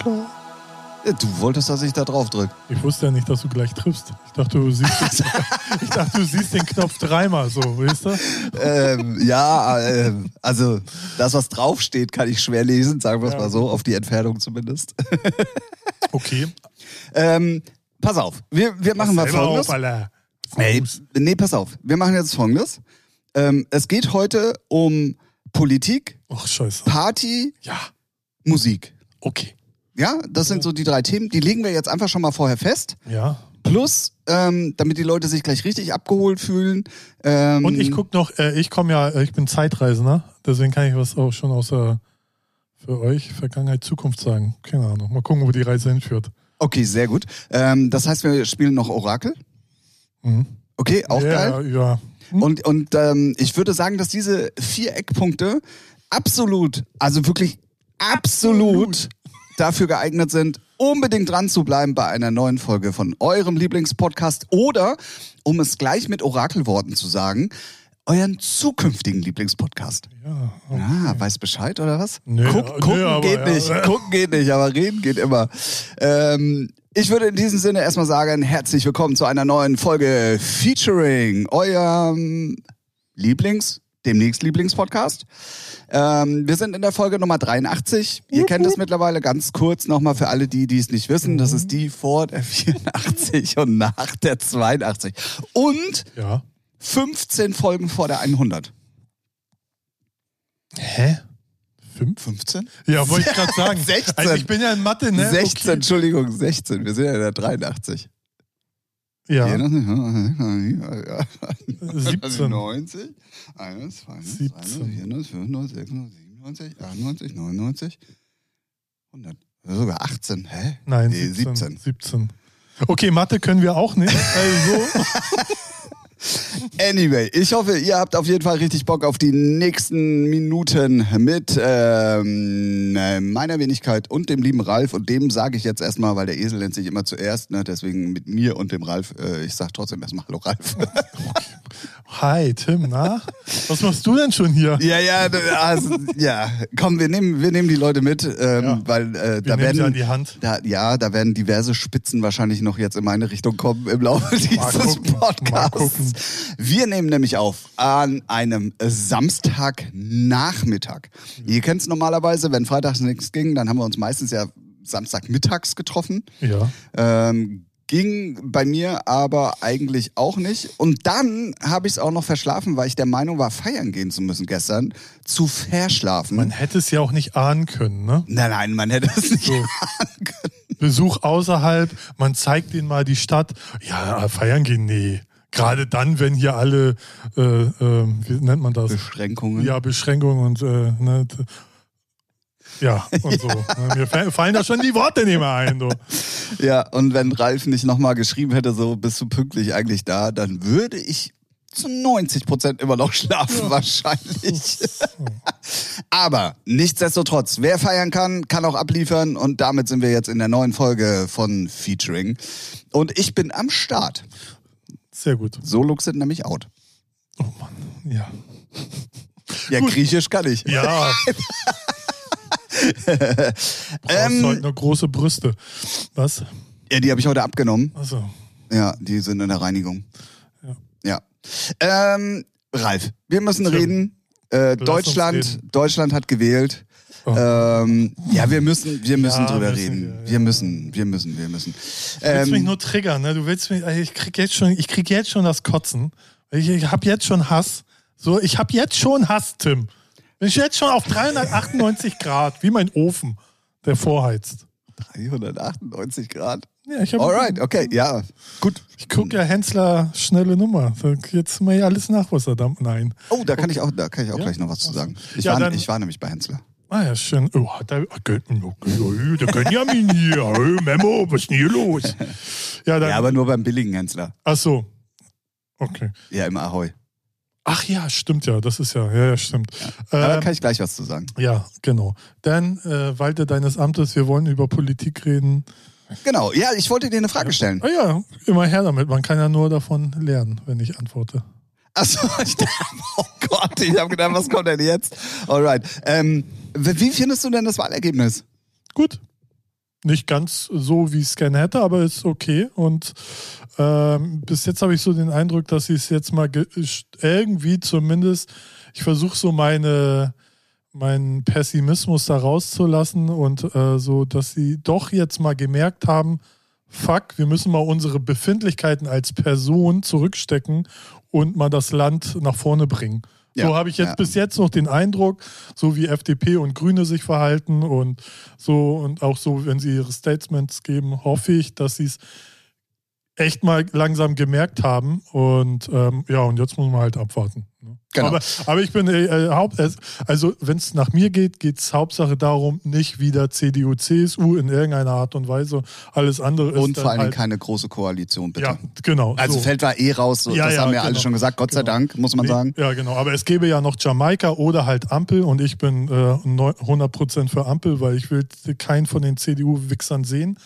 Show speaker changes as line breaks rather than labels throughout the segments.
Klar.
Du wolltest, dass ich da drauf drücke.
Ich wusste ja nicht, dass du gleich triffst. Ich dachte, du siehst, ich dachte, du siehst den Knopf dreimal so, weißt du?
ähm, ja, ähm, also das, was draufsteht, kann ich schwer lesen, sagen wir es
Ja.
mal so, auf die Entfernung zumindest.
Okay.
ähm, pass auf, wir, wir machen mal
Selber
folgendes.
auf, Alter.
Ey, nee, pass auf, wir machen jetzt folgendes. Ähm, es geht heute um Politik,
Ach, scheiße.
Party,
Ja,
Musik.
okay.
Ja, das sind so die drei Themen, die legen wir jetzt einfach schon mal vorher fest.
Ja.
Plus, ähm, damit die Leute sich gleich richtig abgeholt fühlen. Ähm,
Und ich guck noch, äh, ich komme ja, äh, ich bin Zeitreisender, deswegen kann ich was auch schon aus der, für euch, Vergangenheit, Zukunft sagen. Keine Ahnung. Mal gucken, wo die Reise hinführt.
Okay, sehr gut. Ähm, das heißt, wir spielen noch Orakel.
Mhm.
Okay, auch
ja,
geil.
Ja.
Und, und ähm, ich würde sagen, dass diese vier Eckpunkte absolut, also wirklich absolut dafür geeignet sind, unbedingt dran zu bleiben bei einer neuen Folge von eurem Lieblingspodcast oder, um es gleich mit Orakelworten zu sagen, euren zukünftigen Lieblingspodcast.
Ja, okay.
Ah, weiß Bescheid oder was?
Nö,
Guck, gucken
aber
geht
ja.
nicht. Gucken geht nicht, aber reden geht immer. Ähm, ich würde in diesem Sinne erstmal sagen, herzlich willkommen zu einer neuen Folge Featuring eurem Lieblings, demnächst Lieblingspodcast. Ähm, wir sind in der Folge Nummer 83. Ihr kennt es mittlerweile ganz kurz nochmal für alle die, die es nicht wissen. Das ist die vor der 84 und nach der 82. Und
Ja.
15 Folgen vor der 100.
Hä? Fünf?
15?
Ja, wollte ich gerade sagen.
16.
Also ich bin ja in Mathe, ne?
16, Entschuldigung, 16. Wir sind ja in der 83.
Ja,
90,
17.
91, 92,
17.
94, 95, 96, 97, 98, 99, 100. Sogar 18. Hä?
Nein,
Nee,
17.
17.
17. Okay, Mathe können wir auch nicht. Also,
Anyway, ich hoffe, ihr habt auf jeden Fall richtig Bock auf die nächsten Minuten mit ähm, äh, meiner Wenigkeit und dem lieben Ralf. Und dem sage ich jetzt erstmal, weil der Esel nennt sich immer zuerst, ne? deswegen mit mir und dem Ralf. Äh, ich sag trotzdem erstmal Hallo Ralf.
hi Tim, na? Was machst du denn schon hier?
ja, ja, also, ja. Komm, wir nehmen, wir nehmen die Leute mit, ähm,
Ja.
weil äh,
Wir
da
nehmen sie an
werden.
die Hand.
Da, ja, da werden diverse Spitzen wahrscheinlich noch jetzt in meine Richtung kommen im Laufe dieses
gucken,
Podcasts. Wir nehmen nämlich auf an einem Samstagnachmittag. Ihr kennt es normalerweise, wenn freitags nichts ging, dann haben wir uns meistens ja Samstagmittags getroffen.
Ja.
Ähm, ging bei mir aber eigentlich auch nicht. Und dann habe ich es auch noch verschlafen, weil ich der Meinung war, feiern gehen zu müssen gestern. Zu verschlafen.
Man hätte es ja auch nicht ahnen können, ne?
nein, nein, man hätte es nicht.
So. Besuch außerhalb, man zeigt ihnen mal die Stadt. Ja, feiern gehen, nee. Gerade dann, wenn hier alle, äh, äh, wie nennt man das?
Beschränkungen.
Ja, Beschränkungen und äh, ne, ja, und so. Mir fa- fallen da schon die Worte nicht mehr ein. Du.
Ja, und wenn Ralf nicht nochmal geschrieben hätte, so bist du pünktlich eigentlich da, dann würde ich zu 90 Prozent immer noch schlafen, wahrscheinlich. Aber nichtsdestotrotz, wer feiern kann, kann auch abliefern und damit sind wir jetzt in der neuen Folge von Featuring. Und ich bin am Start.
Sehr gut.
Solux sind nämlich out.
Oh Mann, ja.
Ja, Griechisch kann ich.
Ja. Brauchst
Ähm,
halt nur große Brüste. Was?
Ja, die habe ich heute abgenommen.
Also,
Ja, die sind in der Reinigung.
Ja.
Ja. Ähm, Ralf, wir müssen
Tim,
reden. Äh, Deutschland,
reden.
Deutschland hat gewählt.
Oh.
Ähm, ja, wir müssen, wir müssen
Ja,
drüber
müssen
reden.
wir,
Wir,
ja.
müssen, wir müssen, wir müssen.
du willst mich
Ähm,
nur triggern, ne? Du willst mich, ich krieg jetzt schon, ich krieg jetzt schon das Kotzen. Ich, ich hab jetzt schon Hass. So, ich hab jetzt schon Hass, Tim. Bin ich jetzt schon auf 398 Grad, wie mein Ofen, der vorheizt.
398 Grad.
Ja, ich hab,
Alright, okay, ja, gut.
Ich gucke ja Hensler schnelle Nummer. Jetzt mal hier alles nach, was er. Nein.
Oh, da kann ich auch, da kann ich auch
Ja?
gleich noch was zu sagen. Ich,
Ja,
war,
dann-
ich war nämlich bei Hensler.
Ah ja, schön. Oh, hat er, okay, okay, der Benjamin hier. Hey, Memo, was ist denn hier los? Ja, dann.
Ja, aber nur beim billigen Hensler.
ach so. Okay.
Ja, im Ahoi.
Ach ja, stimmt ja. Das ist ja, ja, ja stimmt.
Aber da
Ähm,
kann ich gleich was zu sagen.
ja, genau. Dann äh, walte deines Amtes. Wir wollen über Politik reden.
Genau, ja, ich wollte dir eine Frage stellen.
Ah ja, immer her damit. Man kann ja nur davon lernen, wenn ich antworte.
Achso, ich dachte, oh Gott, ich habe gedacht, was kommt denn jetzt? Alright. Ähm, wie findest du denn das Wahlergebnis?
Gut. Nicht ganz so, wie ich es gerne hätte, aber ist okay. Und ähm, bis jetzt habe ich so den Eindruck, dass sie es jetzt mal irgendwie zumindest, ich versuche so meine meinen Pessimismus da rauszulassen und äh, so, dass sie doch jetzt mal gemerkt haben, fuck, wir müssen mal unsere Befindlichkeiten als Person zurückstecken und mal das Land nach vorne bringen. Ja, so habe ich jetzt ja. bis jetzt noch den Eindruck, so wie FDP und Grüne sich verhalten und so und auch so, wenn sie ihre Statements geben, hoffe ich, dass sie es echt mal langsam gemerkt haben. Und ähm, ja, und jetzt muss man halt abwarten. Ne? Genau. Aber, aber ich bin äh, äh Haupt, also wenn es nach mir geht, geht es Hauptsache darum, nicht wieder CDU, CSU in irgendeiner Art und Weise. Alles andere ist.
Und vor allem halt, keine große Koalition, bitte.
Ja, genau.
Also so. fällt war eh raus, so, ja, das ja, haben ja genau, alle schon gesagt, Gott genau. sei Dank, muss man sagen.
Ja, genau. Aber es gäbe ja noch Jamaika oder halt Ampel und ich bin äh, 100% für Ampel, weil ich will keinen von den CDU-Wichsern sehen.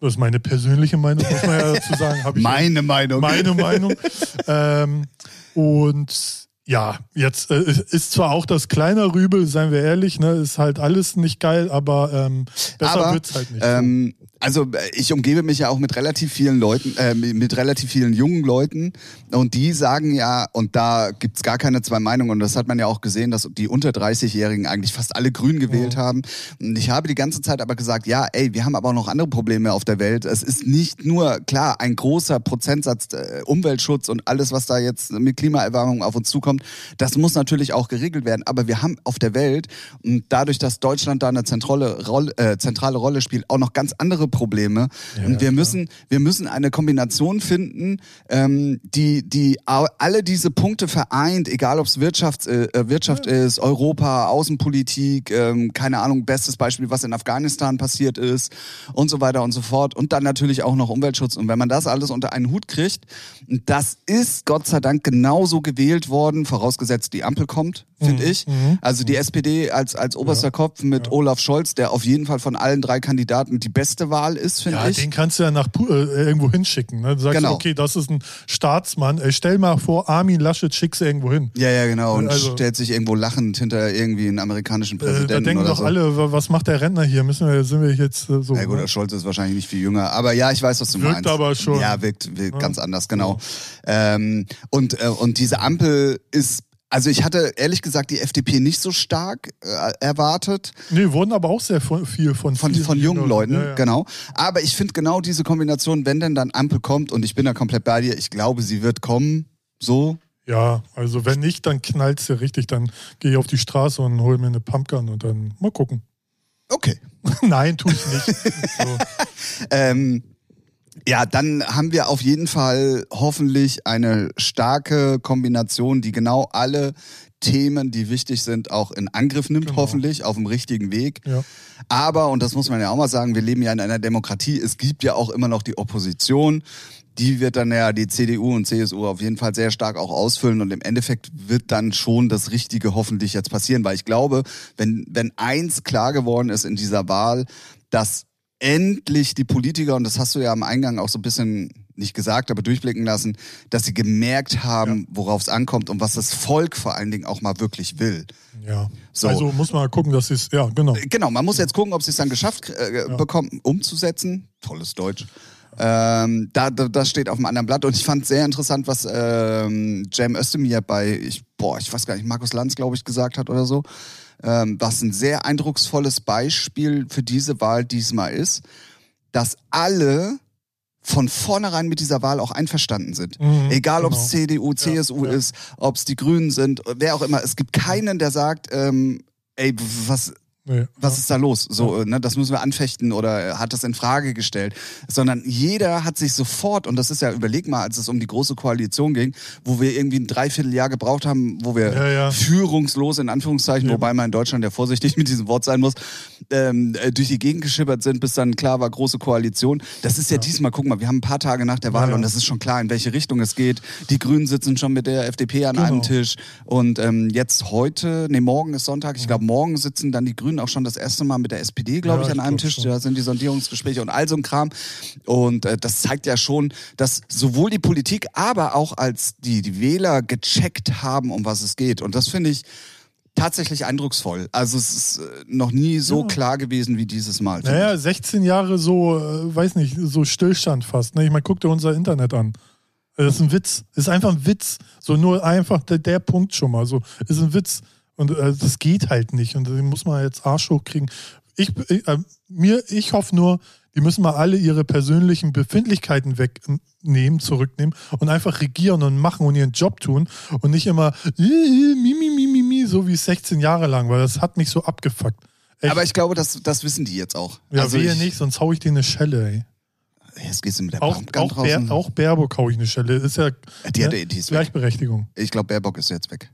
Das ist meine persönliche Meinung, muss man ja dazu sagen.
meine ja, Meinung.
Meine Meinung. ähm, und ja, jetzt äh, ist zwar auch das kleine Rübel, seien wir ehrlich, ne, ist halt alles nicht geil, aber ähm, besser aber, wird's halt nicht.
Ähm, also ich umgebe mich ja auch mit relativ vielen Leuten, äh, mit relativ vielen jungen Leuten und die sagen ja, und da gibt's gar keine zwei Meinungen und das hat man ja auch gesehen, dass die unter 30-Jährigen eigentlich fast alle grün gewählt ja. haben. Und ich habe die ganze Zeit aber gesagt, ja, ey, wir haben aber auch noch andere Probleme auf der Welt. Es ist nicht nur, klar, ein großer Prozentsatz äh, Umweltschutz und alles, was da jetzt mit Klimaerwärmung auf uns zukommt, das muss natürlich auch geregelt werden. Aber wir haben auf der Welt und dadurch, dass Deutschland da eine zentrale Rolle, äh, zentrale Rolle spielt, auch noch ganz andere Probleme. Ja, und wir klar. müssen, wir müssen eine Kombination finden, ähm, die, die alle diese Punkte vereint, egal ob es Wirtschaft, äh, äh, Wirtschaft ja. ist, Europa, Außenpolitik, ähm, keine Ahnung, bestes Beispiel, was in Afghanistan passiert ist und so weiter und so fort. Und dann natürlich auch noch Umweltschutz. Und wenn man das alles unter einen Hut kriegt, das ist Gott sei Dank genauso gewählt worden, vorausgesetzt die Ampel kommt, finde mhm. ich. Mhm. Also die SPD als, als oberster ja. Kopf mit ja. Olaf Scholz, der auf jeden Fall von allen drei Kandidaten die beste Wahl ist, finde ja, ich.
Den kannst du ja nach äh, irgendwo hinschicken. Ne? Du sagst, genau. okay, das ist ein Staatsmann. Ey, stell mal vor, Armin Laschet schickst du irgendwo hin.
Ja, ja, genau. Und also, stellt sich irgendwo lachend hinter irgendwie einen amerikanischen Präsidenten. Äh, da
denken doch
so.
alle, was macht der Rentner hier? Müssen wir, sind wir jetzt äh, so.
Ja gut, ne? Scholz ist wahrscheinlich nicht viel jünger. Aber ja, ich weiß, was du
wirkt
meinst.
aber schon.
Ja, wirkt, wirkt ganz anders, genau. Ähm, und, äh, und diese Ampel ist also ich hatte ehrlich gesagt die FDP nicht so stark äh, erwartet.
Nee, wurden aber auch sehr von, viel von
von, von jungen Leuten, ja, ja. genau. Aber ich finde genau diese Kombination, wenn denn dann Ampel kommt und ich bin da komplett bei dir, ich glaube, sie wird kommen, so.
Ja, also wenn nicht, dann knallt sie richtig, dann gehe ich auf die Straße und hole mir eine Pumpgun und dann mal gucken.
Okay.
Nein, tue ich nicht.
so. ähm, ja, dann haben wir auf jeden Fall hoffentlich eine starke Kombination, die genau alle Themen, die wichtig sind, auch in Angriff nimmt, genau. hoffentlich, auf dem richtigen Weg. Ja. Aber, und das muss man ja auch mal sagen, wir leben ja in einer Demokratie, es gibt ja auch immer noch die Opposition. Die wird dann ja die CDU und CSU auf jeden Fall sehr stark auch ausfüllen und im Endeffekt wird dann schon das Richtige hoffentlich jetzt passieren, weil ich glaube, wenn, wenn eins klar geworden ist in dieser Wahl, dass endlich die Politiker, und das hast du ja am Eingang auch so ein bisschen nicht gesagt, aber durchblicken lassen, dass sie gemerkt haben, ja. worauf es ankommt und was das Volk vor allen Dingen auch mal wirklich will.
Ja. So. Also muss man gucken, dass sie es, ja, genau.
Genau, man muss jetzt gucken, ob sie es dann geschafft äh, ja. bekommen, umzusetzen. Tolles Deutsch. Ähm, da, da, das steht auf einem anderen Blatt und ich fand sehr interessant, was ähm, Jam Özdemir bei, ich, boah, ich weiß gar nicht, Markus Lanz, glaube ich, gesagt hat oder so was ein sehr eindrucksvolles Beispiel für diese Wahl diesmal ist, dass alle von vornherein mit dieser Wahl auch einverstanden sind. Mhm, Egal, ob es. CDU, CSU ja, ja. ist, ob es die Grünen sind, wer auch immer. Es gibt keinen, der sagt, ähm, ey, was, Nee, Was ist da los? So, ja. ne, das müssen wir anfechten oder hat das in Frage gestellt. Sondern jeder hat sich sofort, und das ist ja, überleg mal, als es um die große Koalition ging, wo wir irgendwie ein Dreivierteljahr gebraucht haben, wo wir ja, ja. führungslos, in Anführungszeichen, wobei man in Deutschland ja vorsichtig mit diesem Wort sein muss, ähm, äh, durch die Gegend geschippert sind, bis dann klar war, große Koalition. Das ist ja, diesmal, guck mal, wir haben ein paar Tage nach der Wahl und das ist schon klar, in welche Richtung es geht. Die Grünen sitzen schon mit der FDP an genau. einem Tisch und ähm, jetzt heute, nee, morgen ist Sonntag, ich glaube, morgen sitzen dann die Grünen auch schon das erste Mal mit der SPD, glaube ja, ich, an einem Tisch. Schon. Da sind die Sondierungsgespräche und all so ein Kram. Und äh, das zeigt ja schon, dass sowohl die Politik, aber auch als die, die Wähler gecheckt haben, um was es geht. Und das finde ich, tatsächlich eindrucksvoll. Also es ist äh, noch nie so
Ja.
klar gewesen wie dieses Mal.
Naja, 16 Jahre so, äh, weiß nicht, so Stillstand fast. Ne? Ich meine, guck dir unser Internet an. Äh, Das ist ein Witz. Das ist einfach ein Witz. So nur einfach der, der Punkt schon mal. So ist ein Witz. Und äh, das geht halt nicht. Und den muss man jetzt Arsch hochkriegen. Ich, ich, äh, mir, ich hoffe nur, die müssen mal alle ihre persönlichen Befindlichkeiten wegnehmen, zurücknehmen und einfach regieren und machen und ihren Job tun und nicht immer äh, äh, mi, mi, mi, mi, mi, so wie 16 Jahre lang, weil das hat mich so abgefuckt. Echt.
Aber ich glaube, das, das wissen die jetzt auch.
Ja,
also
wehe
ich,
nicht, sonst hau ich dir eine Schelle, ey.
Jetzt gehst du mit der
Auch, auch. Bär, auch Baerbock hau ich eine Schelle. Ist ja
die, hat,
ne?
die ist weg.
Gleichberechtigung.
Ich glaube, Baerbock ist jetzt weg.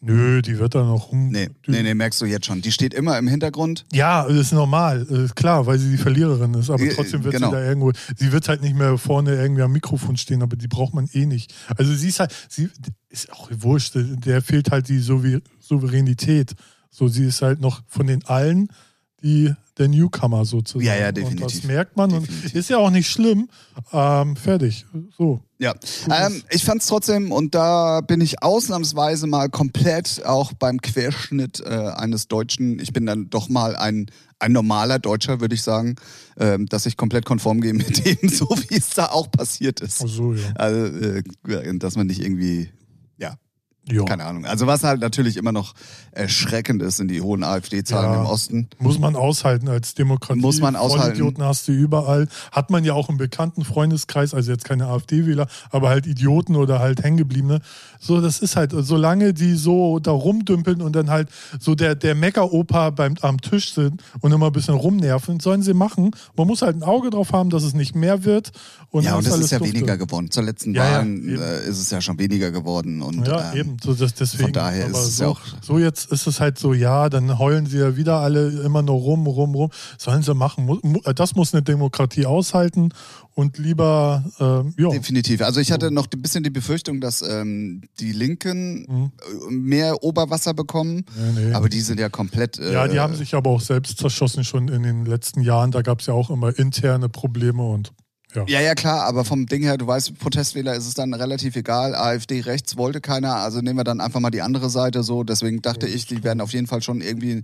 Nö, die wird da noch rum.
Nee, nee, nee, merkst du jetzt schon. Die steht immer im Hintergrund.
Ja, das ist normal. Ist klar, weil sie die Verliererin ist. Aber
Äh,
trotzdem wird
genau.
sie da irgendwo. Sie wird halt nicht mehr vorne irgendwie am Mikrofon stehen, aber die braucht man eh nicht. Also sie ist halt, sie ist auch wurscht. Der fehlt halt die Souver- Souveränität. So, sie ist halt noch von den allen die der Newcomer sozusagen.
Ja, ja,
Und das
definitiv.
merkt man
Definitiv.
und ist ja auch nicht schlimm. Ähm, fertig. So.
Ja, ähm, ich fand es trotzdem, und da bin ich ausnahmsweise mal komplett auch beim Querschnitt äh, eines Deutschen, ich bin dann doch mal ein, ein normaler Deutscher, würde ich sagen, ähm, dass ich komplett konform gehe mit dem, so wie es da auch passiert ist.
Ach so, ja.
Also, äh, dass man nicht irgendwie, ja. keine Ahnung. Also was halt natürlich immer noch erschreckend ist, sind die hohen AfD-Zahlen
Ja.
im Osten.
Muss man aushalten als Demokratie.
Muss man aushalten.
Idioten hast du überall. Hat man ja auch im bekannten Freundeskreis, also jetzt keine AfD-Wähler, aber halt Idioten oder halt Hängengebliebene. So, das ist halt, solange die so da rumdümpeln und dann halt so der, der Mecker-Opa beim, am Tisch sind und immer ein bisschen rumnerven, sollen sie machen. Man muss halt ein Auge drauf haben, dass es nicht mehr wird. Und
ja, und das
alles
ist ja
dufte.
weniger geworden. Zur letzten
Ja, ja,
Wahlen
eben.
äh, ist es ja schon weniger geworden. Und,
Ja,
ähm,
eben. So, das, deswegen.
von daher ist es
so,
ja auch-
So jetzt ist es halt so, ja, dann heulen sie ja wieder alle immer nur rum, rum, rum. Sollen sie machen. Mu- Das muss eine Demokratie aushalten und lieber, ähm, ja.
Definitiv. Also ich hatte noch ein bisschen die Befürchtung, dass ähm, die Linken
Mhm.
äh, mehr Oberwasser bekommen,
Nee, nee.
aber die sind ja komplett. Äh,
ja, die haben sich aber auch selbst zerschossen schon in den letzten Jahren. Da gab es ja auch immer interne Probleme und ja.
Ja, ja, klar, aber vom Ding her, du weißt, Protestwähler ist es dann relativ egal. AfD rechts wollte keiner, also nehmen wir dann einfach mal die andere Seite so. Deswegen dachte ich, die werden auf jeden Fall schon irgendwie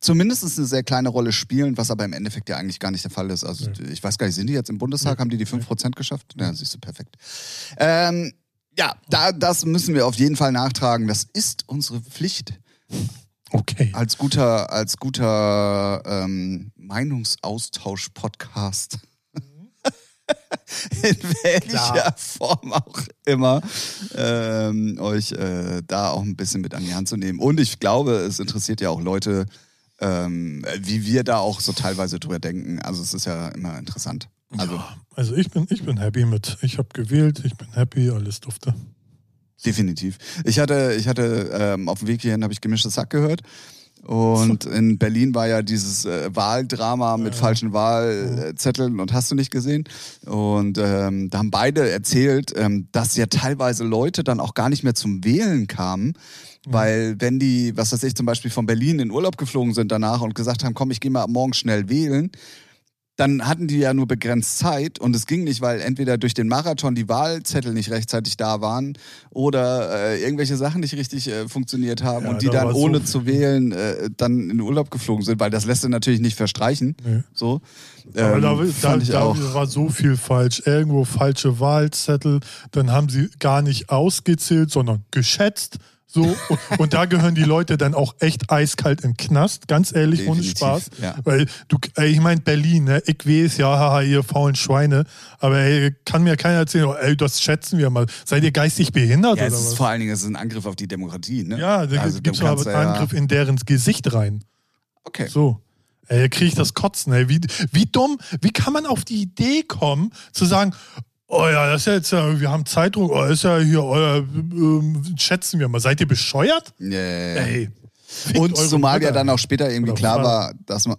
zumindest eine sehr kleine Rolle spielen, was aber im Endeffekt ja eigentlich gar nicht der Fall ist. Also ich weiß gar nicht, sind die jetzt im Bundestag? Haben die die 5% geschafft? Ja, siehst du, perfekt. Ähm, ja, da, das müssen wir auf jeden Fall nachtragen. Das ist unsere Pflicht
Okay.
als guter, als guter ähm, Meinungsaustausch-Podcast. In welcher
Klar.
Form auch immer, ähm, euch äh, da auch ein bisschen mit an die Hand zu nehmen. Und ich glaube, es interessiert ja auch Leute, ähm, wie wir da auch so teilweise drüber denken. Also es ist ja immer interessant. Also
ja, also ich bin, ich bin happy mit. Ich habe gewählt, ich bin happy, alles dufte.
Definitiv. Ich hatte, ich hatte ähm, auf dem Weg hierhin habe ich gemischtes Sack gehört. Und in Berlin war ja dieses äh, Wahldrama mit falschen Wahlzetteln und hast du nicht gesehen. Und ähm, da haben beide erzählt, ähm, dass ja teilweise Leute dann auch gar nicht mehr zum Wählen kamen, weil wenn die, was weiß ich, zum Beispiel von Berlin in Urlaub geflogen sind danach und gesagt haben, komm, ich gehe mal morgen schnell wählen, dann hatten die ja nur begrenzt Zeit und es ging nicht, weil entweder durch den Marathon die Wahlzettel nicht rechtzeitig da waren oder äh, irgendwelche Sachen nicht richtig äh, funktioniert haben
Ja,
und die
da
dann
so
ohne
viel.
zu wählen äh, dann in den Urlaub geflogen sind, weil das lässt du natürlich nicht verstreichen.
Nee.
So.
Aber
Ähm,
da, da, da war so viel falsch. Irgendwo falsche Wahlzettel, dann haben sie gar nicht ausgezählt, sondern geschätzt. So, und, da gehören die Leute dann auch echt eiskalt den Knast, ganz ehrlich, ohne
Definitiv,
Spaß.
ja.
Weil du, ey, ich meine Berlin, ne? ich weiß, ja, haha, ihr faulen Schweine, aber ey, kann mir keiner erzählen, oh, ey, das schätzen wir mal. Seid ihr geistig behindert
Ja,
oder
es ist
was?
vor allen Dingen es ist ein Angriff auf die Demokratie. Ne?
ja, da
also,
gibt's
du
aber einen
ja-
Angriff in deren Gesicht rein.
Okay.
So. Ey, kriege ich das Kotzen, ey. Wie, wie dumm, wie kann man auf die Idee kommen, zu sagen, oh ja, das ist ja jetzt, ja, wir haben Zeitdruck, oh, ist ja hier, euer, ähm, schätzen wir mal. Seid ihr bescheuert?
Ja, ja, ja.
Ey.
Und zumal ja dann auch später irgendwie klar
Vater.
war, dass man.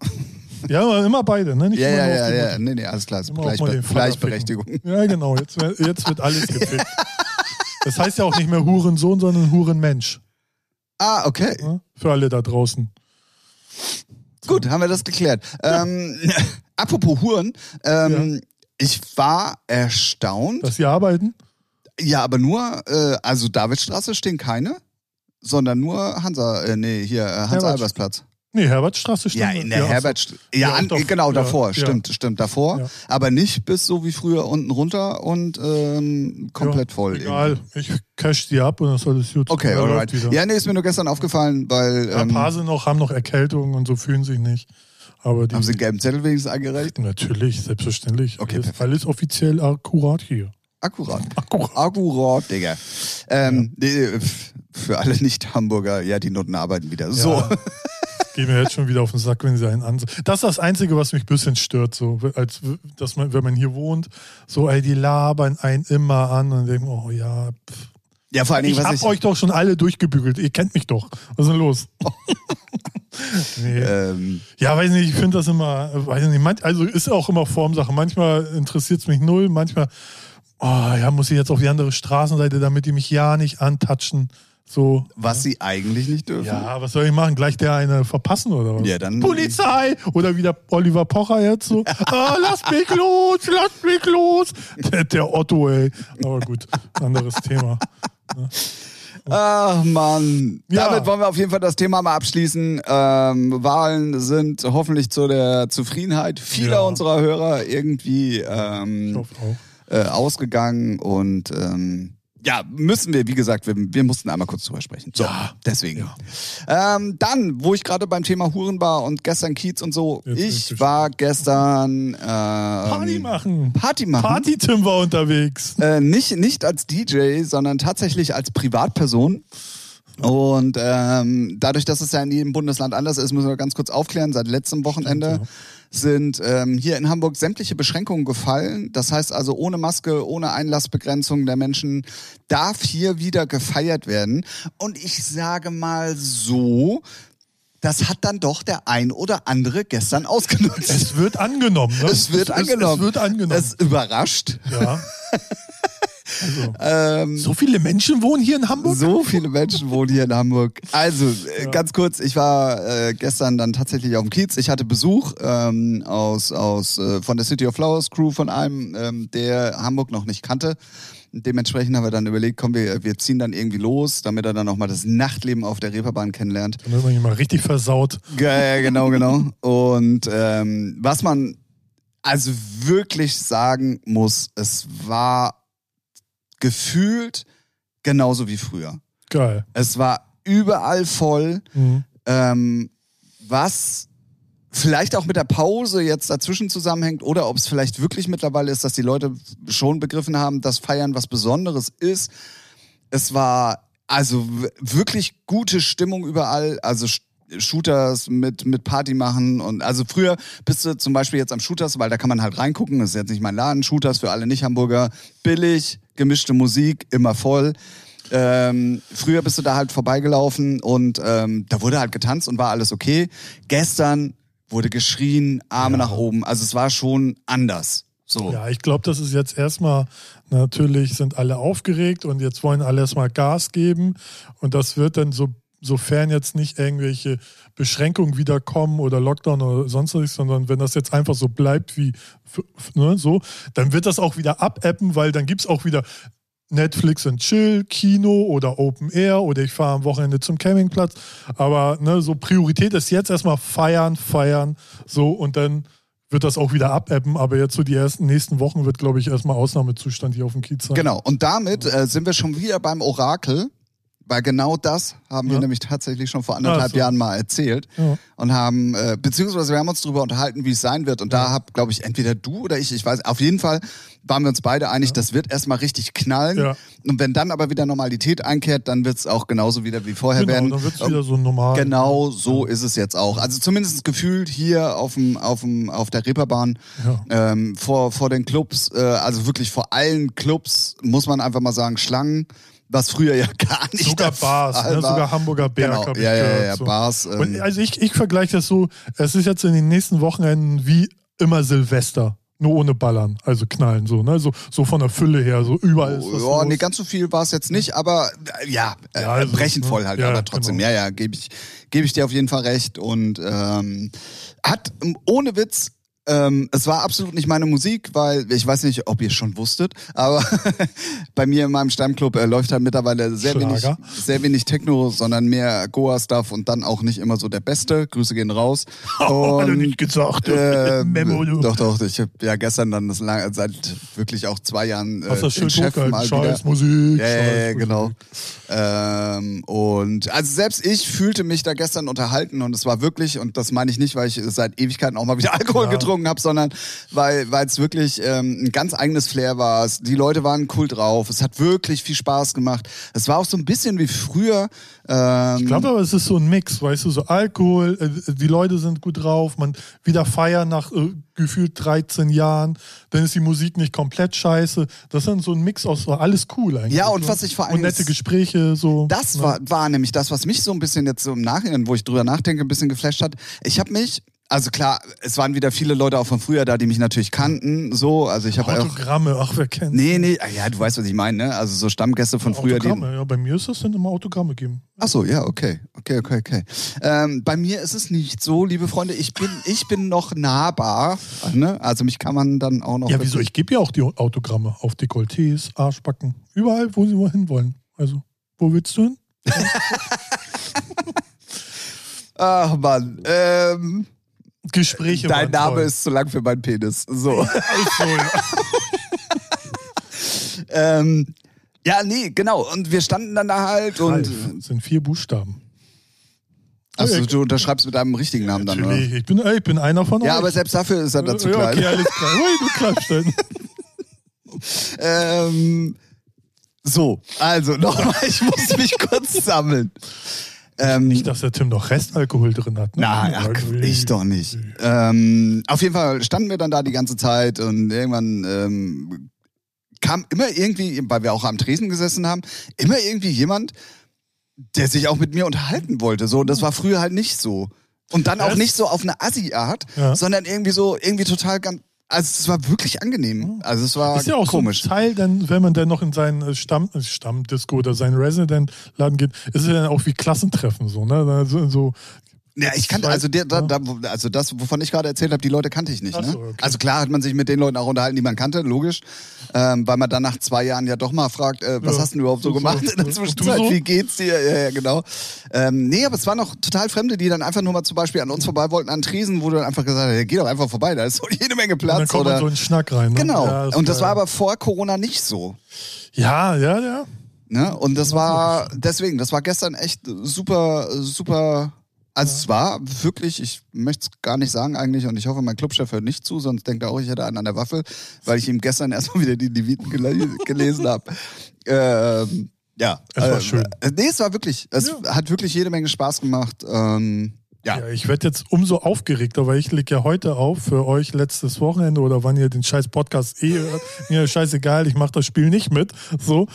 Ja, aber immer beide, ne? Nicht
Ja, ja, ja, ja. Nee, nee, alles klar. Gleichbe Gleichberechtigung.
Ja, genau. Jetzt, jetzt wird alles gefickt. Das heißt ja auch nicht mehr Hurensohn, sondern Hurenmensch.
Ah, okay.
Ne? Für alle da draußen.
Gut, haben wir das geklärt. Ähm, apropos Huren, ähm, ich war erstaunt.
Dass sie arbeiten?
Ja, aber nur, äh, also Davidstraße stehen keine. sondern nur Hansa, äh, nee, hier, äh, Hans-Albers-Platz.
Nee, Herbertstraße stimmt.
Ja, in der Herbert, ja,
Ja,
an, genau
ja,
davor,
ja.
stimmt, stimmt, davor.
Ja.
Aber nicht bis so wie früher unten runter und ähm, komplett
ja,
voll.
Egal, ich cash die ab und das ist alles gut.
Okay,
Ja,
alright. Ja, nee, ist mir nur gestern aufgefallen, weil
Ein
ähm,
paar sind noch, haben noch Erkältungen und so fühlen sich nicht. Aber die,
haben sie einen gelben Zettel wenigstens eingereicht?
Natürlich, selbstverständlich.
Okay,
alles,
perfekt.
alles offiziell akkurat hier.
Akkurat.
Akkurat.
Akkurat, Digga. Ähm, f- für alle Nicht-Hamburger, ja, die Noten arbeiten wieder. So.
Ja. Gehen mir jetzt schon wieder auf den Sack, wenn sie einen ansehen. Das ist das Einzige, was mich ein bisschen stört, so, als dass man, wenn man hier wohnt, so, ey, die labern einen immer an und denken, oh ja, pff.
Ja, vor allen Dingen,
ich
was
hab
ich.
euch doch schon alle durchgebügelt, ihr kennt mich doch. Was ist denn los? nee.
Ähm,
Ja, weiß nicht, ich finde das immer, weiß nicht, also ist auch immer Formsache. Manchmal interessiert es mich null, manchmal, oh ja, muss ich jetzt auf die andere Straßenseite, damit die mich ja nicht antatschen. So.
was sie eigentlich nicht dürfen.
Ja, was soll ich machen? Gleich der eine verpassen oder was?
Ja, dann-
Polizei! Oder wie der Oliver Pocher jetzt so. ah, lass mich los, lass mich los! Der, der Otto, ey. Aber gut, anderes Thema.
Ach Mann.
Ja.
Damit wollen wir auf jeden Fall das Thema mal abschließen. Ähm, Wahlen sind hoffentlich zu der Zufriedenheit vieler
Ja.
unserer Hörer irgendwie ähm, äh, ausgegangen und ähm, ja, müssen wir, wie gesagt, wir, wir mussten einmal kurz drüber sprechen. So,
Ja.
deswegen. Ähm, dann, wo ich gerade beim Thema Huren war und gestern Kiez und so,
Jetzt
ich war gestern ähm,
Party machen.
Party machen.
Party-Tim war unterwegs.
Äh, nicht, nicht als DJ, sondern tatsächlich als Privatperson. Und ähm, dadurch, dass es ja in jedem Bundesland anders ist, müssen wir ganz kurz aufklären. Seit letztem Wochenende
ja.
Sind ähm, hier in Hamburg sämtliche Beschränkungen gefallen. Das heißt also ohne Maske, ohne Einlassbegrenzung der Menschen darf hier wieder gefeiert werden. Und ich sage mal so, das hat dann doch der ein oder andere gestern ausgenutzt.
Es wird angenommen. Ne?
Es wird angenommen.
Es, wird angenommen.
Es überrascht.
ja. Also,
Ähm,
so viele Menschen wohnen hier in Hamburg?
So viele Menschen wohnen hier in Hamburg. Also, äh, ganz kurz, ich war äh, gestern dann tatsächlich auf dem Kiez. Ich hatte Besuch ähm, aus, aus äh, von der City of Flowers Crew, von einem, ähm, der Hamburg noch nicht kannte. Dementsprechend haben wir dann überlegt, komm, wir, wir ziehen dann irgendwie los, damit er dann auch mal das Nachtleben auf der Reeperbahn kennenlernt.
Dann wird man hier mal richtig versaut.
Ja, ja, genau, genau. Und ähm, was man also wirklich sagen muss, es war gefühlt genauso wie früher.
Geil.
Es war überall voll,
Mhm.
ähm, was vielleicht auch mit der Pause jetzt dazwischen zusammenhängt oder ob es vielleicht wirklich mittlerweile ist, dass die Leute schon begriffen haben, dass Feiern was Besonderes ist. Es war also wirklich gute Stimmung überall, also Sh- Shooters mit, mit Party machen und also früher bist du zum Beispiel jetzt am Shooters, weil da kann man halt reingucken, das ist jetzt nicht mein Laden, Shooters für alle Nicht-Hamburger, billig, gemischte Musik, immer voll. Ähm, früher bist du da halt vorbeigelaufen und ähm, da wurde halt getanzt und war alles okay. Gestern wurde geschrien, Arme
Ja.
nach oben. Also es war schon anders. So.
Ja, ich glaube, das ist jetzt erstmal, natürlich sind alle aufgeregt und jetzt wollen alle erstmal Gas geben und das wird dann so, sofern jetzt nicht irgendwelche Beschränkungen wiederkommen oder Lockdown oder sonst was, sondern wenn das jetzt einfach so bleibt wie ne, so, dann wird das auch wieder abappen, weil dann gibt's auch wieder Netflix und Chill, Kino oder Open Air oder ich fahre am Wochenende zum Campingplatz. Aber ne, so Priorität ist jetzt erstmal feiern, feiern, so und dann wird das auch wieder abappen. Aber jetzt so die ersten nächsten Wochen wird, glaube ich, erstmal Ausnahmezustand hier auf dem Kiez sein.
Genau. Und damit äh, sind wir schon wieder beim Orakel, weil genau das haben wir
Ja.
nämlich tatsächlich schon vor anderthalb
so.
Jahren mal erzählt
Ja.
und haben, äh, beziehungsweise wir haben uns darüber unterhalten, wie es sein wird. Und da hab, glaube ich, entweder du oder ich, ich weiß, auf jeden Fall waren wir uns beide einig, das wird erstmal richtig knallen.
Ja.
Und wenn dann aber wieder Normalität einkehrt, dann wird es auch genauso wieder wie vorher
Genau,
werden.
dann wird es wieder so normal.
Genau so ist es jetzt auch. Also zumindest gefühlt hier auf dem, auf dem, auf der Reeperbahn
Ja.
ähm, vor, vor den Clubs, äh, also wirklich vor allen Clubs muss man einfach mal sagen Schlangen, was früher ja gar nicht
Sogar Bars, ne? sogar Hamburger Berg
Genau. Ja, ja,
gehört.
ja,
so.
Bars. Ähm,
Und also ich, ich vergleiche das so, es ist jetzt in den nächsten Wochenenden wie immer Silvester. Nur ohne Ballern, also knallen so, ne? So, so von der Fülle her, so überall ist was
ja, nee, ganz so viel war es jetzt nicht, aber äh, ja, äh,
Ja, also,
brechend
ne?
voll halt,
Ja,
aber trotzdem,
genau.
ja, ja, gebe ich, gebe ich dir auf jeden Fall recht und ähm, hat ähm, ohne Witz Ähm, es war absolut nicht meine Musik, weil ich weiß nicht, ob ihr es schon wusstet, aber bei mir in meinem Stammclub äh, läuft halt mittlerweile sehr wenig, sehr wenig Techno, sondern mehr Goa-Stuff und dann auch nicht immer so der Beste. Grüße gehen raus.
Oh, hat er
Und,
nicht gesagt.
ähm,
Memo, du.
Doch, doch. Ich habe ja gestern dann das lang, seit wirklich auch zwei Jahren äh,
Hast das schön
Chef mal wieder.
Scheiß Musik.
Ja,
Musik.
genau. Ähm, und also selbst ich fühlte mich da gestern unterhalten und es war wirklich, und das meine ich nicht, weil ich seit Ewigkeiten auch mal wieder Alkohol
Ja.
getrunken habe, sondern weil weil es wirklich ähm, ein ganz eigenes Flair war. Die Leute waren cool drauf. Es hat wirklich viel Spaß gemacht. Es war auch so ein bisschen wie früher. Ähm,
Ich glaube aber, es ist so ein Mix, weißt du, so Alkohol, äh, die Leute sind gut drauf, man wieder feiern nach äh, gefühlt 13 Jahren, dann ist die Musik nicht komplett scheiße. Das ist so ein Mix aus so alles cool eigentlich.
Ja, und
so.
was ich vor allem-
Und nette Gespräche, so.
Das
ne?
war, war nämlich das, was mich so ein bisschen jetzt so im Nachhinein, wo ich drüber nachdenke, ein bisschen geflasht hat. Ich habe mich, also klar, es waren wieder viele Leute auch von früher da, die mich natürlich kannten, so, also ich habe auch,
Autogramme, ach, wer kennt
nee, nee, ah, ja, du weißt, was ich meine, ne? Also so Stammgäste von früher, die,
Autogramme, ja, bei mir ist es dann immer Autogramme geben.
Ach so, ja, okay, okay, okay, okay. Ähm, bei mir ist es nicht so, liebe Freunde, ich bin, ich bin noch nahbar, ne? Also mich kann man dann auch noch.
Ja, wieso? Ich gebe ja auch die Autogramme auf Dekolletés, Arschbacken, überall, wo sie wohin wollen. Also, wo willst du hin?
Ach Mann, ähm,
Gespräche
dein Name
toll.
ist zu lang für meinen Penis. So.
So, ja.
ähm, ja, nee, genau. Und wir standen dann da halt und.
Ralf, sind vier Buchstaben.
Also du unterschreibst mit deinem richtigen Namen dann, oder?
Ich bin, ich bin einer von
Ja,
euch.
aber selbst dafür ist er dazu
ja,
klein.
okay, alles klar. Ui, du.
Ähm, so, also nochmal, ich muss mich kurz sammeln. Ähm,
Nicht, dass der Tim noch Restalkohol drin hat. Ne?
Nein, ach, ich doch nicht. Ähm, auf jeden Fall standen wir dann da die ganze Zeit und irgendwann ähm, kam immer irgendwie, weil wir auch am Tresen gesessen haben, immer irgendwie jemand, der sich auch mit mir unterhalten wollte. So, das war früher halt nicht so. Und dann auch nicht so auf eine Assi-Art,
Ja.
sondern irgendwie so, irgendwie total ganz. Also es war wirklich angenehm. Also es war
Ist ja auch
komisch.
so ein Teil, denn, wenn man dann noch in seinen äh, Stamm, äh, Stammdisco oder seinen Resident-Laden geht, ist es dann auch wie Klassentreffen so, ne? Also, so,
Ja, ich kannte, also, der, da, da, also das, wovon ich gerade erzählt habe, die Leute kannte ich nicht. Ne?
so, okay.
Also klar hat man sich mit den Leuten auch unterhalten, die man kannte, logisch. Ähm, weil man dann nach zwei Jahren ja doch mal fragt, äh, was
Ja.
hast du denn überhaupt so
So,
gemacht
so.
in der Zwischenzeit?
so?
Wie geht's dir? Ja, ja, genau. Ähm, nee, aber es waren noch total Fremde, die dann einfach nur mal zum Beispiel an uns vorbei wollten, an Tresen, wo du dann einfach gesagt hast, ja, geh doch einfach vorbei, da ist so jede Menge
und dann
Platz.
kommt
Oder,
so in den Schnack rein. Ne?
genau.
Ja, ist
Und das war aber vor Corona nicht so.
Ja, ja, ja.
Ne? Und das war deswegen, das war gestern echt super, super. Also es war wirklich, ich möchte es gar nicht sagen eigentlich und ich hoffe, mein Clubchef hört nicht zu, sonst denkt er auch, ich hätte einen an der Waffe, weil ich ihm gestern erstmal wieder die Leviten gele gelesen habe. Ähm, ja.
Es war
äh,
schön.
äh, Nee, es war wirklich, es
Ja.
hat wirklich jede Menge Spaß gemacht. Ähm, ja.
Ja, ich werde jetzt umso aufgeregter, weil ich leg ja heute auf für euch letztes Wochenende oder wann ihr den scheiß Podcast eh hört. Mir scheißegal, ich mache das Spiel nicht mit. So.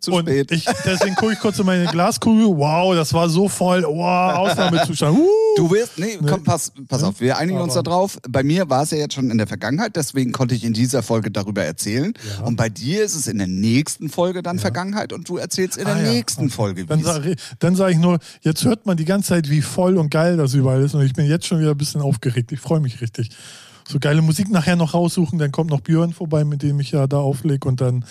Zu
Und
spät.
Ich, deswegen gucke ich kurz in meine Glaskugel. Wow, das war so voll. Wow, Ausnahmezustand. Uh.
Du wirst, nee, komm, pass, pass
Ja.
auf, wir einigen uns da
Aber-
drauf. Bei mir war es ja jetzt schon in der Vergangenheit, deswegen konnte ich in dieser Folge darüber erzählen.
Ja.
Und bei dir ist es in der nächsten Folge dann Vergangenheit und du erzählst in der
Ah, ja.
nächsten
Okay.
Folge.
Dann sage dann sag ich nur, jetzt hört man die ganze Zeit, wie voll und geil das überall ist. Und ich bin jetzt schon wieder ein bisschen aufgeregt. Ich freue mich richtig. So geile Musik nachher noch raussuchen, dann kommt noch Björn vorbei, mit dem ich ja da auflege und dann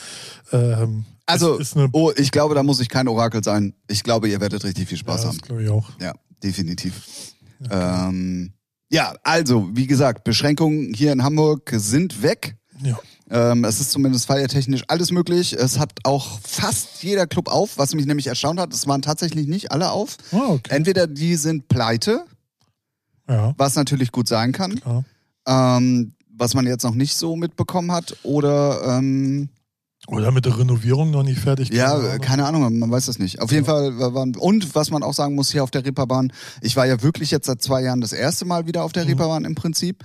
ähm,
also, oh, ich glaube, da muss ich kein Orakel sein. Ich glaube, ihr werdet richtig viel Spaß
ja,
haben.
das glaube ich auch.
Ja, definitiv. Ähm, ja, also, wie gesagt, Beschränkungen hier in Hamburg sind weg.
Ja.
Ähm, es ist zumindest feiertechnisch alles möglich. Es hat auch fast jeder Club auf, was mich nämlich erstaunt hat. Es waren tatsächlich nicht alle auf.
Ah, okay.
Entweder die sind pleite,
Ja,
was natürlich gut sein kann, ähm, was man jetzt noch nicht so mitbekommen hat, oder ähm,
Oder mit der Renovierung noch nicht fertig.
ja,
Keine Ahnung.
keine Ahnung, man weiß das nicht. Auf jeden Fall waren und was man auch sagen muss hier auf der Reeperbahn, ich war ja wirklich jetzt seit zwei Jahren das erste Mal wieder auf der Reeperbahn im Prinzip.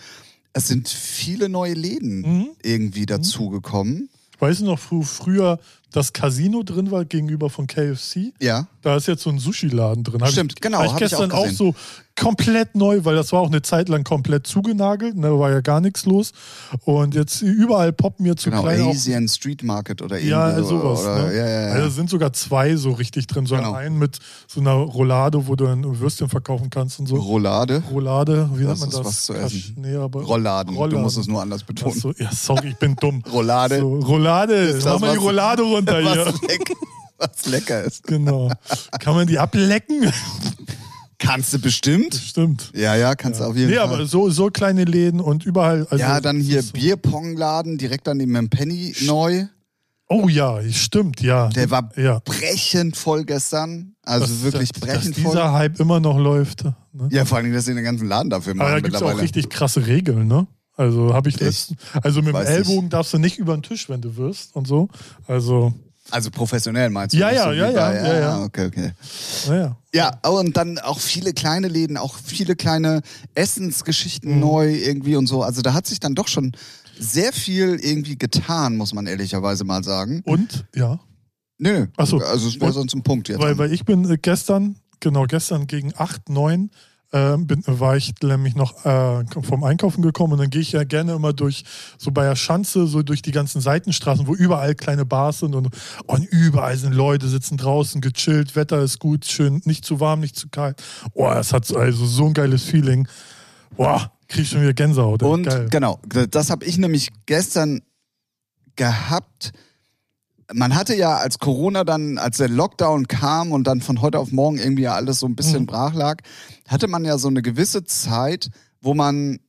Es sind viele neue Läden
Mhm.
irgendwie dazugekommen.
Weißt du noch, fr früher das Casino drin war gegenüber von KFC.
Ja.
Da ist jetzt so ein Sushi-Laden drin. Hab
Stimmt,
ich,
genau,
Hab ich
hab ich
gestern
auch
auch, so komplett neu, weil das war auch eine Zeit lang komplett zugenagelt. Ne, da war ja gar nichts los. Und jetzt überall poppen mir zu
Genau,
kleine auch-
Asian Street Market oder irgendwie
Ja,
so,
sowas.
Oder,
ne?
ja, ja, ja.
Also sind sogar zwei so richtig drin. So
Genau.
einen mit so einer Roulade, wo du ein Würstchen verkaufen kannst und so.
Roulade.
Roulade, wie
Das
nennt man
ist
das?
was zu essen.
Nee, aber
Rolladen. Du
Rolladen.
musst es nur anders betonen.
So, ja, sorry, ich bin dumm.
Roulade.
So, Roulade,
Ist
mach mal die Roulade runter hier.
Was lecker ist.
Genau. Kann man die ablecken?
Kannst du bestimmt.
Stimmt.
Ja, ja, kannst du auf jeden
Nee,
Fall.
aber so, so kleine Läden und überall. Also,
ja, dann hier
das
Bierpongladen direkt daneben im Penny neu.
Oh ja, stimmt, ja.
Der war
ja.
brechend voll gestern. Also
Dass-
wirklich
dass,
brechend
dass
voll.
dieser Hype immer noch läuft. Ne?
Ja, vor allem, dass sie den ganzen Laden dafür machen
Aber da gibt es auch richtig krasse Regeln, ne? Also habe ich letzten, also mit dem Ellbogen darfst du nicht über den Tisch, wenn du wirst und so. Also,
Also professionell meinst du?
Ja, ja,
so
ja, ja,
bei-
ja, ja.
Okay, okay.
naja.
Ja, und dann auch viele kleine Läden, auch viele kleine Essensgeschichten
Mhm.
neu irgendwie und so. Also da hat sich dann doch schon sehr viel irgendwie getan, muss man ehrlicherweise mal sagen.
Und, ja.
Nö, nö.
Ach so.
Also es wäre sonst ein Punkt jetzt.
Weil, weil ich bin äh, gestern, genau gestern gegen 8, 9, ähm, bin, war ich nämlich noch äh, vom Einkaufen gekommen und dann gehe ich ja gerne immer durch, so bei der Schanze, so durch die ganzen Seitenstraßen, wo überall kleine Bars sind und, und überall sind Leute, sitzen draußen, gechillt, Wetter ist gut, schön, nicht zu warm, nicht zu kalt. Boah, das hat so- also so ein geiles Feeling. Boah, krieg ich schon wieder Gänsehaut.
Und
Geil.
genau, das habe ich nämlich gestern gehabt. Man hatte ja, als Corona dann, als der Lockdown kam und dann von heute auf morgen irgendwie ja alles so ein bisschen
Mhm.
brach lag, hatte man ja so eine gewisse Zeit, wo man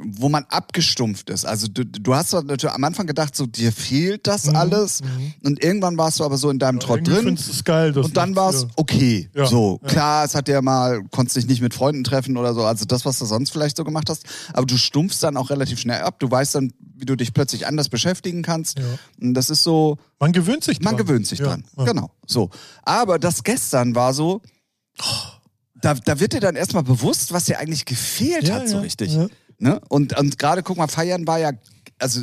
wo man abgestumpft ist. Also du, du hast natürlich am Anfang gedacht, so dir fehlt das
Mhm,
alles
mhm.
und irgendwann warst du aber so in deinem Trott
Irgendwie
drin
es geil. dass
und dann war es
ja.
okay.
Ja,
So,
ja.
klar, es hat ja mal, konntest dich nicht mit Freunden treffen oder so, also das, was du sonst vielleicht so gemacht hast, aber du stumpfst dann auch relativ schnell ab. Du weißt dann, wie du dich plötzlich anders beschäftigen kannst.
Ja.
Und das ist so,
Man gewöhnt sich dran.
man gewöhnt sich
Ja,
dran.
ja.
Genau. So. Aber das gestern war so, da, da wird dir dann erstmal bewusst, was dir eigentlich gefehlt
Ja,
hat, so
ja,
richtig.
ja.
Ne? Und, und gerade, guck mal, feiern war ja, also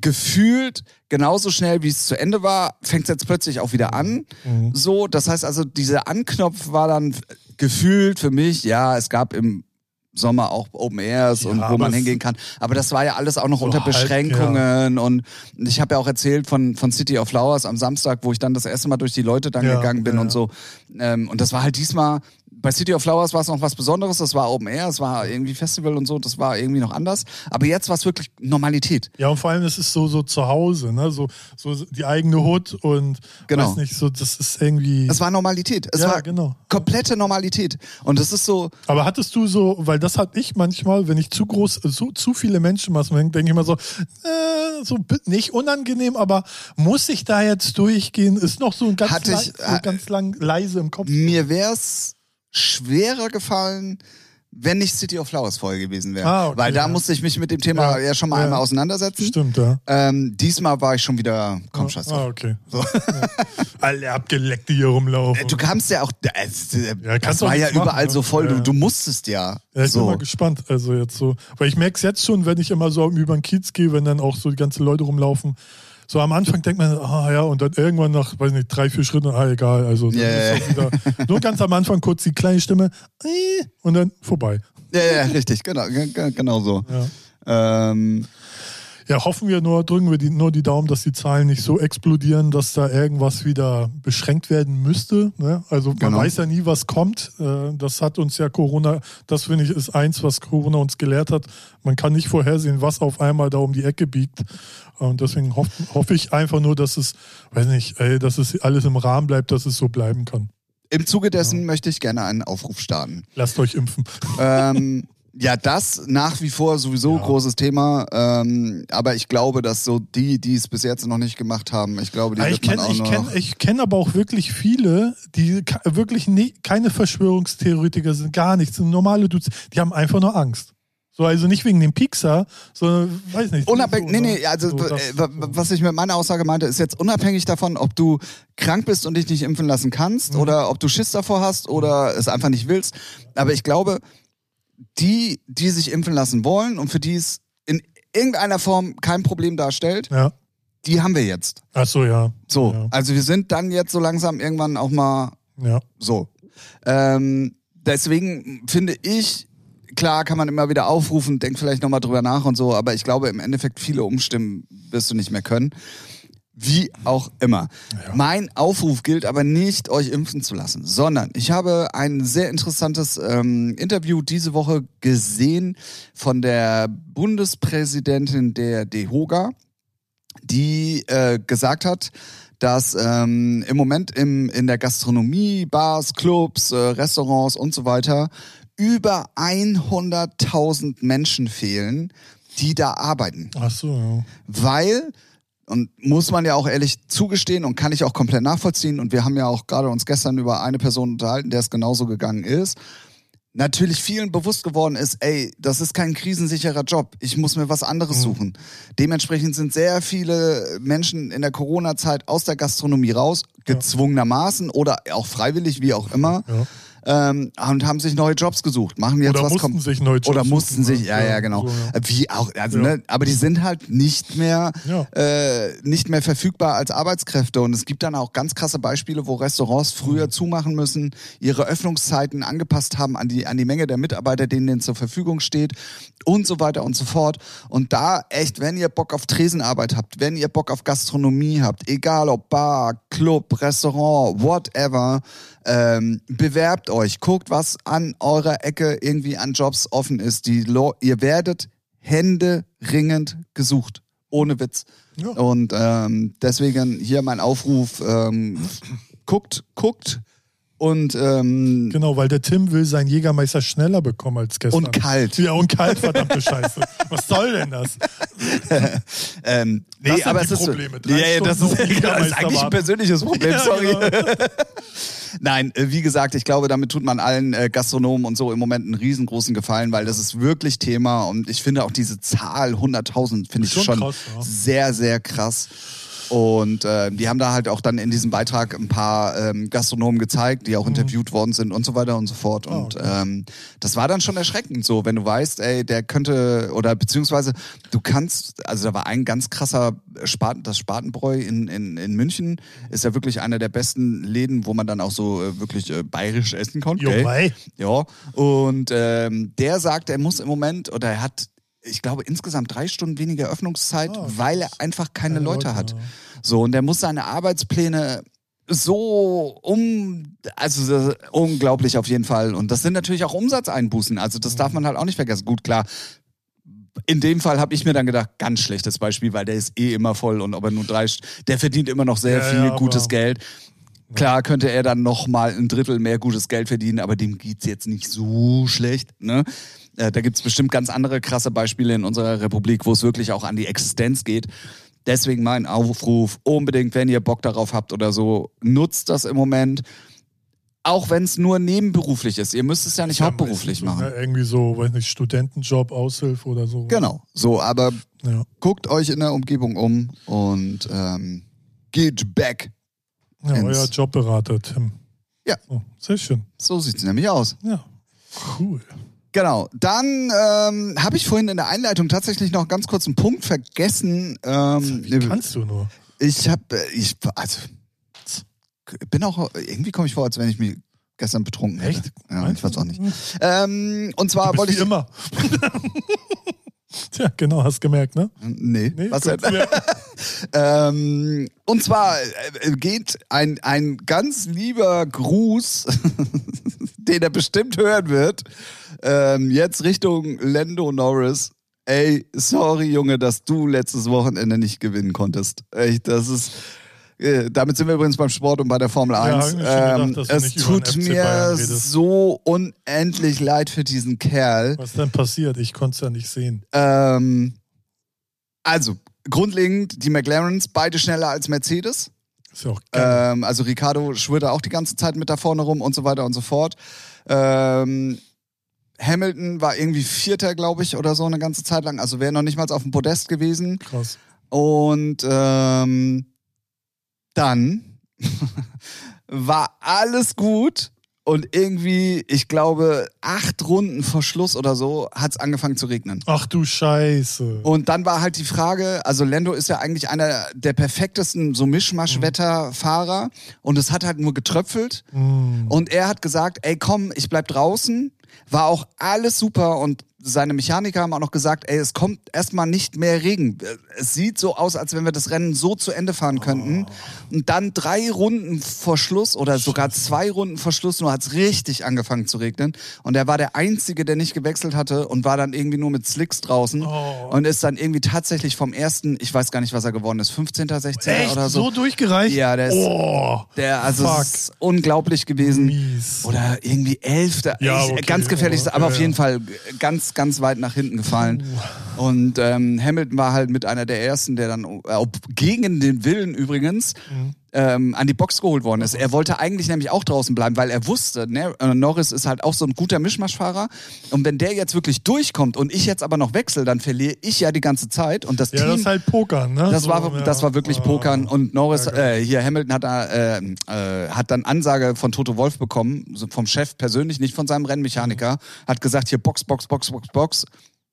gefühlt genauso schnell, wie es zu Ende war, fängt es jetzt plötzlich auch wieder an.
Mhm.
So, das heißt also, dieser Anknopf war dann gefühlt für mich, ja, es gab im Sommer auch Open Airs
Ja,
und wo man hingehen kann. Aber das war ja alles auch noch
So
unter
halb,
Beschränkungen. Und ich habe ja auch erzählt von, von City of Flowers am Samstag, wo ich dann das erste Mal durch die Leute dann
Ja,
gegangen bin
ja,
und
ja.
so. Ähm, und das war halt diesmal, bei City of Flowers war es noch was Besonderes, das war Open Air, es war irgendwie Festival und so, das war irgendwie noch anders. Aber jetzt war es wirklich Normalität.
Ja, und vor allem, es ist so, so zu Hause, ne? So, so die eigene Hut und
Genau.
weiß nicht, so, das ist irgendwie.
Es war Normalität. Es
Ja,
war
genau.
komplette Normalität. Und das ist so,
Aber hattest du so, weil das hatte ich manchmal, wenn ich zu groß, so zu viele Menschenmassen denke, denke ich immer so, äh, so nicht unangenehm, aber muss ich da jetzt durchgehen? Ist noch so ein ganz, lei-
ich-
so ganz lang leise im Kopf.
mir wäre es schwerer gefallen, wenn nicht City of Flowers voll gewesen wäre.
Ah, okay,
Weil da
ja.
musste ich mich mit dem Thema ja,
Ja,
schon mal
ja.
einmal auseinandersetzen.
Stimmt, ja.
Ähm, diesmal war ich schon wieder, komm, scheiß drauf.
Ah, okay. Ja. Alle abgeleckt, die hier rumlaufen.
Äh, Du kamst ja auch, äh, äh,
Ja,
das
doch
war ja
machen,
überall
ne?
so voll,
Ja.
du, du musstest ja.
Ja, ich bin
so.
mal gespannt. Also jetzt so, weil ich merke es jetzt schon, wenn ich immer so über den Kiez gehe, wenn dann auch so die ganzen Leute rumlaufen. So am Anfang denkt man, ah ja, und dann irgendwann nach, weiß nicht, drei, vier Schritten, ah egal. Also auch wieder, nur ganz am Anfang kurz die kleine Stimme äh, und dann vorbei.
Ja, ja, richtig, genau, ge- ge- genau so.
Ja.
Ähm,
Ja, hoffen wir nur, drücken wir die, nur die Daumen, dass die Zahlen nicht so explodieren, dass da irgendwas wieder beschränkt werden müsste. Ne? Also man
Genau.
weiß ja nie, was kommt. Äh, Das hat uns ja Corona, das finde ich, ist eins, was Corona uns gelehrt hat. Man kann nicht vorhersehen, was auf einmal da um die Ecke biegt. Und deswegen hoffe hoffe ich einfach nur, dass es, weiß nicht, ey, dass es alles im Rahmen bleibt, dass es so bleiben kann.
Im Zuge dessen möchte ich gerne einen Aufruf starten.
Lasst euch impfen.
ähm, ja, das nach wie vor sowieso
Ja.
großes Thema. Ähm, aber ich glaube, dass so die, die es bis jetzt noch nicht gemacht haben, ich glaube, die
Ja, ich
wird man
kenne
auch
ich
noch.
kenn, ich kenn aber auch wirklich viele, die wirklich nie, keine Verschwörungstheoretiker sind, gar nichts, sind normale Dudes, die haben einfach nur Angst. So, also nicht wegen dem Pixar, sondern, weiß nicht.
Unabhängig,
so,
nee,
ne?
nee, also
So,
äh,
das-
wa- was ich mit meiner Aussage meinte, ist jetzt unabhängig davon, ob du krank bist und dich nicht impfen lassen kannst
Mhm.
oder ob du Schiss davor hast oder es einfach nicht willst. Aber ich glaube, die, die sich impfen lassen wollen und für die es in irgendeiner Form kein Problem darstellt,
Ja,
die haben wir jetzt.
Ach so, ja.
So,
Ja.
also wir sind dann jetzt so langsam irgendwann auch mal
ja.
so. Ähm, deswegen finde ich, klar kann man immer wieder aufrufen, denk vielleicht nochmal drüber nach und so, aber ich glaube im Endeffekt viele umstimmen wirst du nicht mehr können. Wie auch immer.
Ja.
Mein Aufruf gilt aber nicht, euch impfen zu lassen, sondern ich habe ein sehr interessantes ähm, Interview diese Woche gesehen von der Bundespräsidentin der DEHOGA, die äh, gesagt hat, dass ähm, im Moment im, in der Gastronomie, Bars, Clubs, äh, Restaurants und so weiter über 100.000 Menschen fehlen, die da arbeiten.
Ach so, ja.
Weil, und muss man ja auch ehrlich zugestehen und kann ich auch komplett nachvollziehen, und wir haben ja auch gerade uns gestern über eine Person unterhalten, der es genauso gegangen ist, natürlich vielen bewusst geworden ist, ey, das ist kein krisensicherer Job. Ich muss mir was anderes
Mhm.
suchen. Dementsprechend sind sehr viele Menschen in der Corona-Zeit aus der Gastronomie raus, gezwungenermaßen oder auch freiwillig, wie auch immer,
ja.
Ähm, und haben sich neue Jobs gesucht. Machen jetzt
Oder
was
mussten sich neue Jobs
Oder mussten
suchen,
sich,
ne?
ja, ja, genau.
so, ja.
Wie auch, also,
Ja.
ne, aber die sind halt nicht mehr,
Ja.
äh, nicht mehr verfügbar als Arbeitskräfte. Und es gibt dann auch ganz krasse Beispiele, wo Restaurants früher
Mhm.
zumachen müssen, ihre Öffnungszeiten angepasst haben an die, an die Menge der Mitarbeiter, denen denen zur Verfügung steht und so weiter und so fort. Und da echt, wenn ihr Bock auf Tresenarbeit habt, wenn ihr Bock auf Gastronomie habt, egal ob Bar, Club, Restaurant, whatever, ähm, bewerbt euch, guckt, was an eurer Ecke irgendwie an Jobs offen ist. Die Lo ihr werdet händeringend gesucht. Ohne Witz.
Ja.
Und ähm, deswegen hier mein Aufruf, ähm, guckt, guckt und, ähm,
Genau, weil der Tim will seinen Jägermeister schneller bekommen als gestern.
und kalt.
Ja, und kalt, verdammte Scheiße. Was soll denn das?
Ähm, nee,
Das sind
aber
die
es ist
Probleme.
so.
Drei
Ja, ja, das ist, das ist eigentlich ein persönliches Problem,
Ja,
sorry.
genau.
Nein, äh, wie gesagt, ich glaube, damit tut man allen äh, Gastronomen und so im Moment einen riesengroßen Gefallen, weil das ist wirklich Thema und ich finde auch diese Zahl 100.000 finde ich
Schon
schon,
krass, ja.
sehr, sehr krass. Und äh, die haben da halt auch dann in diesem Beitrag ein paar ähm, Gastronomen gezeigt, die auch interviewt worden sind und so weiter und so fort.
Mhm. Ah,
Und
okay.
ähm, das war dann schon erschreckend so, wenn du weißt, ey, der könnte, oder beziehungsweise du kannst, also da war ein ganz krasser Spaten, das Spatenbräu in, in, in München ist ja wirklich einer der besten Läden, wo man dann auch so äh, wirklich äh, bayerisch essen kann.
Jo, mei.
Ja, und ähm, der sagt, er muss im Moment, oder er hat, ich glaube, insgesamt drei Stunden weniger Öffnungszeit,
Ah,
weil er einfach keine,
Keine
Leute,
Leute,
hat.
ja.
So, und der muss seine Arbeitspläne so um, also unglaublich auf jeden Fall. Und das sind natürlich auch Umsatzeinbußen. Also das
Mhm.
darf man halt auch nicht vergessen. Gut, klar. In dem Fall habe ich mir dann gedacht, ganz schlechtes Beispiel, weil der ist eh immer voll und ob er nur drei, der verdient immer noch sehr
Ja,
viel
ja,
gutes Geld. Klar könnte er dann noch mal ein Drittel mehr gutes Geld verdienen, aber dem geht's jetzt nicht so schlecht. Ne? Äh, da gibt's bestimmt ganz andere krasse Beispiele in unserer Republik, wo es wirklich auch an die Existenz geht. Deswegen mein Aufruf, unbedingt, wenn ihr Bock darauf habt oder so, nutzt das im Moment. Auch wenn es nur nebenberuflich ist. Ihr müsst es ja nicht
Ja,
hauptberuflich machen.
ne, Irgendwie so, weiß nicht, Studentenjob, Aushilfe oder so.
Genau. So, aber
Ja.
guckt euch in der Umgebung um und ähm, geht back.
Ja, euer Jobberater, Tim.
Ja.
Oh, sehr schön.
So sieht's nämlich aus.
Ja. Cool.
Genau. Dann ähm, habe ich vorhin in der Einleitung tatsächlich noch ganz kurz einen Punkt vergessen. Ähm,
Wie kannst du nur?
ich habe, ich, also, bin auch, irgendwie komme ich vor, als wenn ich mich gestern betrunken hätte.
Echt?
Ja,
Meinst
ich weiß auch nicht. Ähm, und zwar wollte ich.
wie immer. Tja, genau, hast gemerkt, ne?
Nee,
Nee,
was denn? Ähm, und zwar äh, geht ein, ein ganz lieber Gruß, den er bestimmt hören wird, ähm, jetzt Richtung Lando Norris. Ey, sorry Junge, dass du letztes Wochenende nicht gewinnen konntest. Echt, das ist. äh, Damit sind wir übrigens beim Sport und bei der Formel
Ja,
1.
hab ich mir schon gedacht,
ähm,
du
es tut mir so unendlich leid für diesen Kerl.
Was denn passiert? Ich konnte es ja nicht sehen.
Ähm, also, grundlegend, die McLarens, beide schneller als Mercedes.
Ist ja auch geil.
Ähm, also Ricardo schwirrte auch die ganze Zeit mit da vorne rum und so weiter und so fort. Ähm, Hamilton war irgendwie Vierter, glaube ich, oder so eine ganze Zeit lang. Also wäre noch nicht mal auf dem Podest gewesen.
Krass.
Und ähm, dann war alles gut Und irgendwie, ich glaube, acht Runden vor Schluss oder so hat es angefangen zu regnen.
Ach du Scheiße.
Und dann war halt die Frage, also Lando ist ja eigentlich einer der perfektesten so Mischmasch-Wetterfahrer und es hat halt nur getröpfelt
Hm.
und er hat gesagt, ey komm, ich bleib draußen. War auch alles super und seine Mechaniker haben auch noch gesagt, ey, es kommt erstmal nicht mehr Regen. Es sieht so aus, als wenn wir das Rennen so zu Ende fahren könnten. Und dann drei Runden vor Schluss oder sogar zwei Runden vor Schluss nur hat es richtig angefangen zu regnen. Und er war der Einzige, der nicht gewechselt hatte und war dann irgendwie nur mit Slicks draußen
Oh.
und ist dann irgendwie tatsächlich vom ersten, ich weiß gar nicht, was er geworden ist, 15., 16.
Echt?
oder so.
so durchgereicht?
Ja, der ist-
Oh.
Der, also ist unglaublich gewesen.
Mies.
Oder irgendwie elfter.
Ja,
ich,
okay,
ganz gefährlich,
aber-
aber auf jeden. Fall ganz, ganz weit nach hinten gefallen. Und ähm, Hamilton war halt mit einer der ersten, der dann, äh, ob- gegen den Willen übrigens,
Mhm.
Ähm, an die Box geholt worden ist. Er wollte eigentlich nämlich auch draußen bleiben, weil er wusste, ne, äh, Norris ist halt auch so ein guter Mischmaschfahrer. Und wenn der jetzt wirklich durchkommt und ich jetzt aber noch wechsle, dann verliere ich ja die ganze Zeit. Und das
Ja,
Team.
das ist halt Pokern, ne?
Das
So,
war,
ja.
das war wirklich
Ah.
Pokern und Norris,
Ärgerlich.
äh, hier Hamilton hat da, äh, äh, hat dann Ansage von Toto Wolf bekommen, vom Chef persönlich, nicht von seinem Rennmechaniker, hat gesagt, hier Box, Box, Box, Box, Box.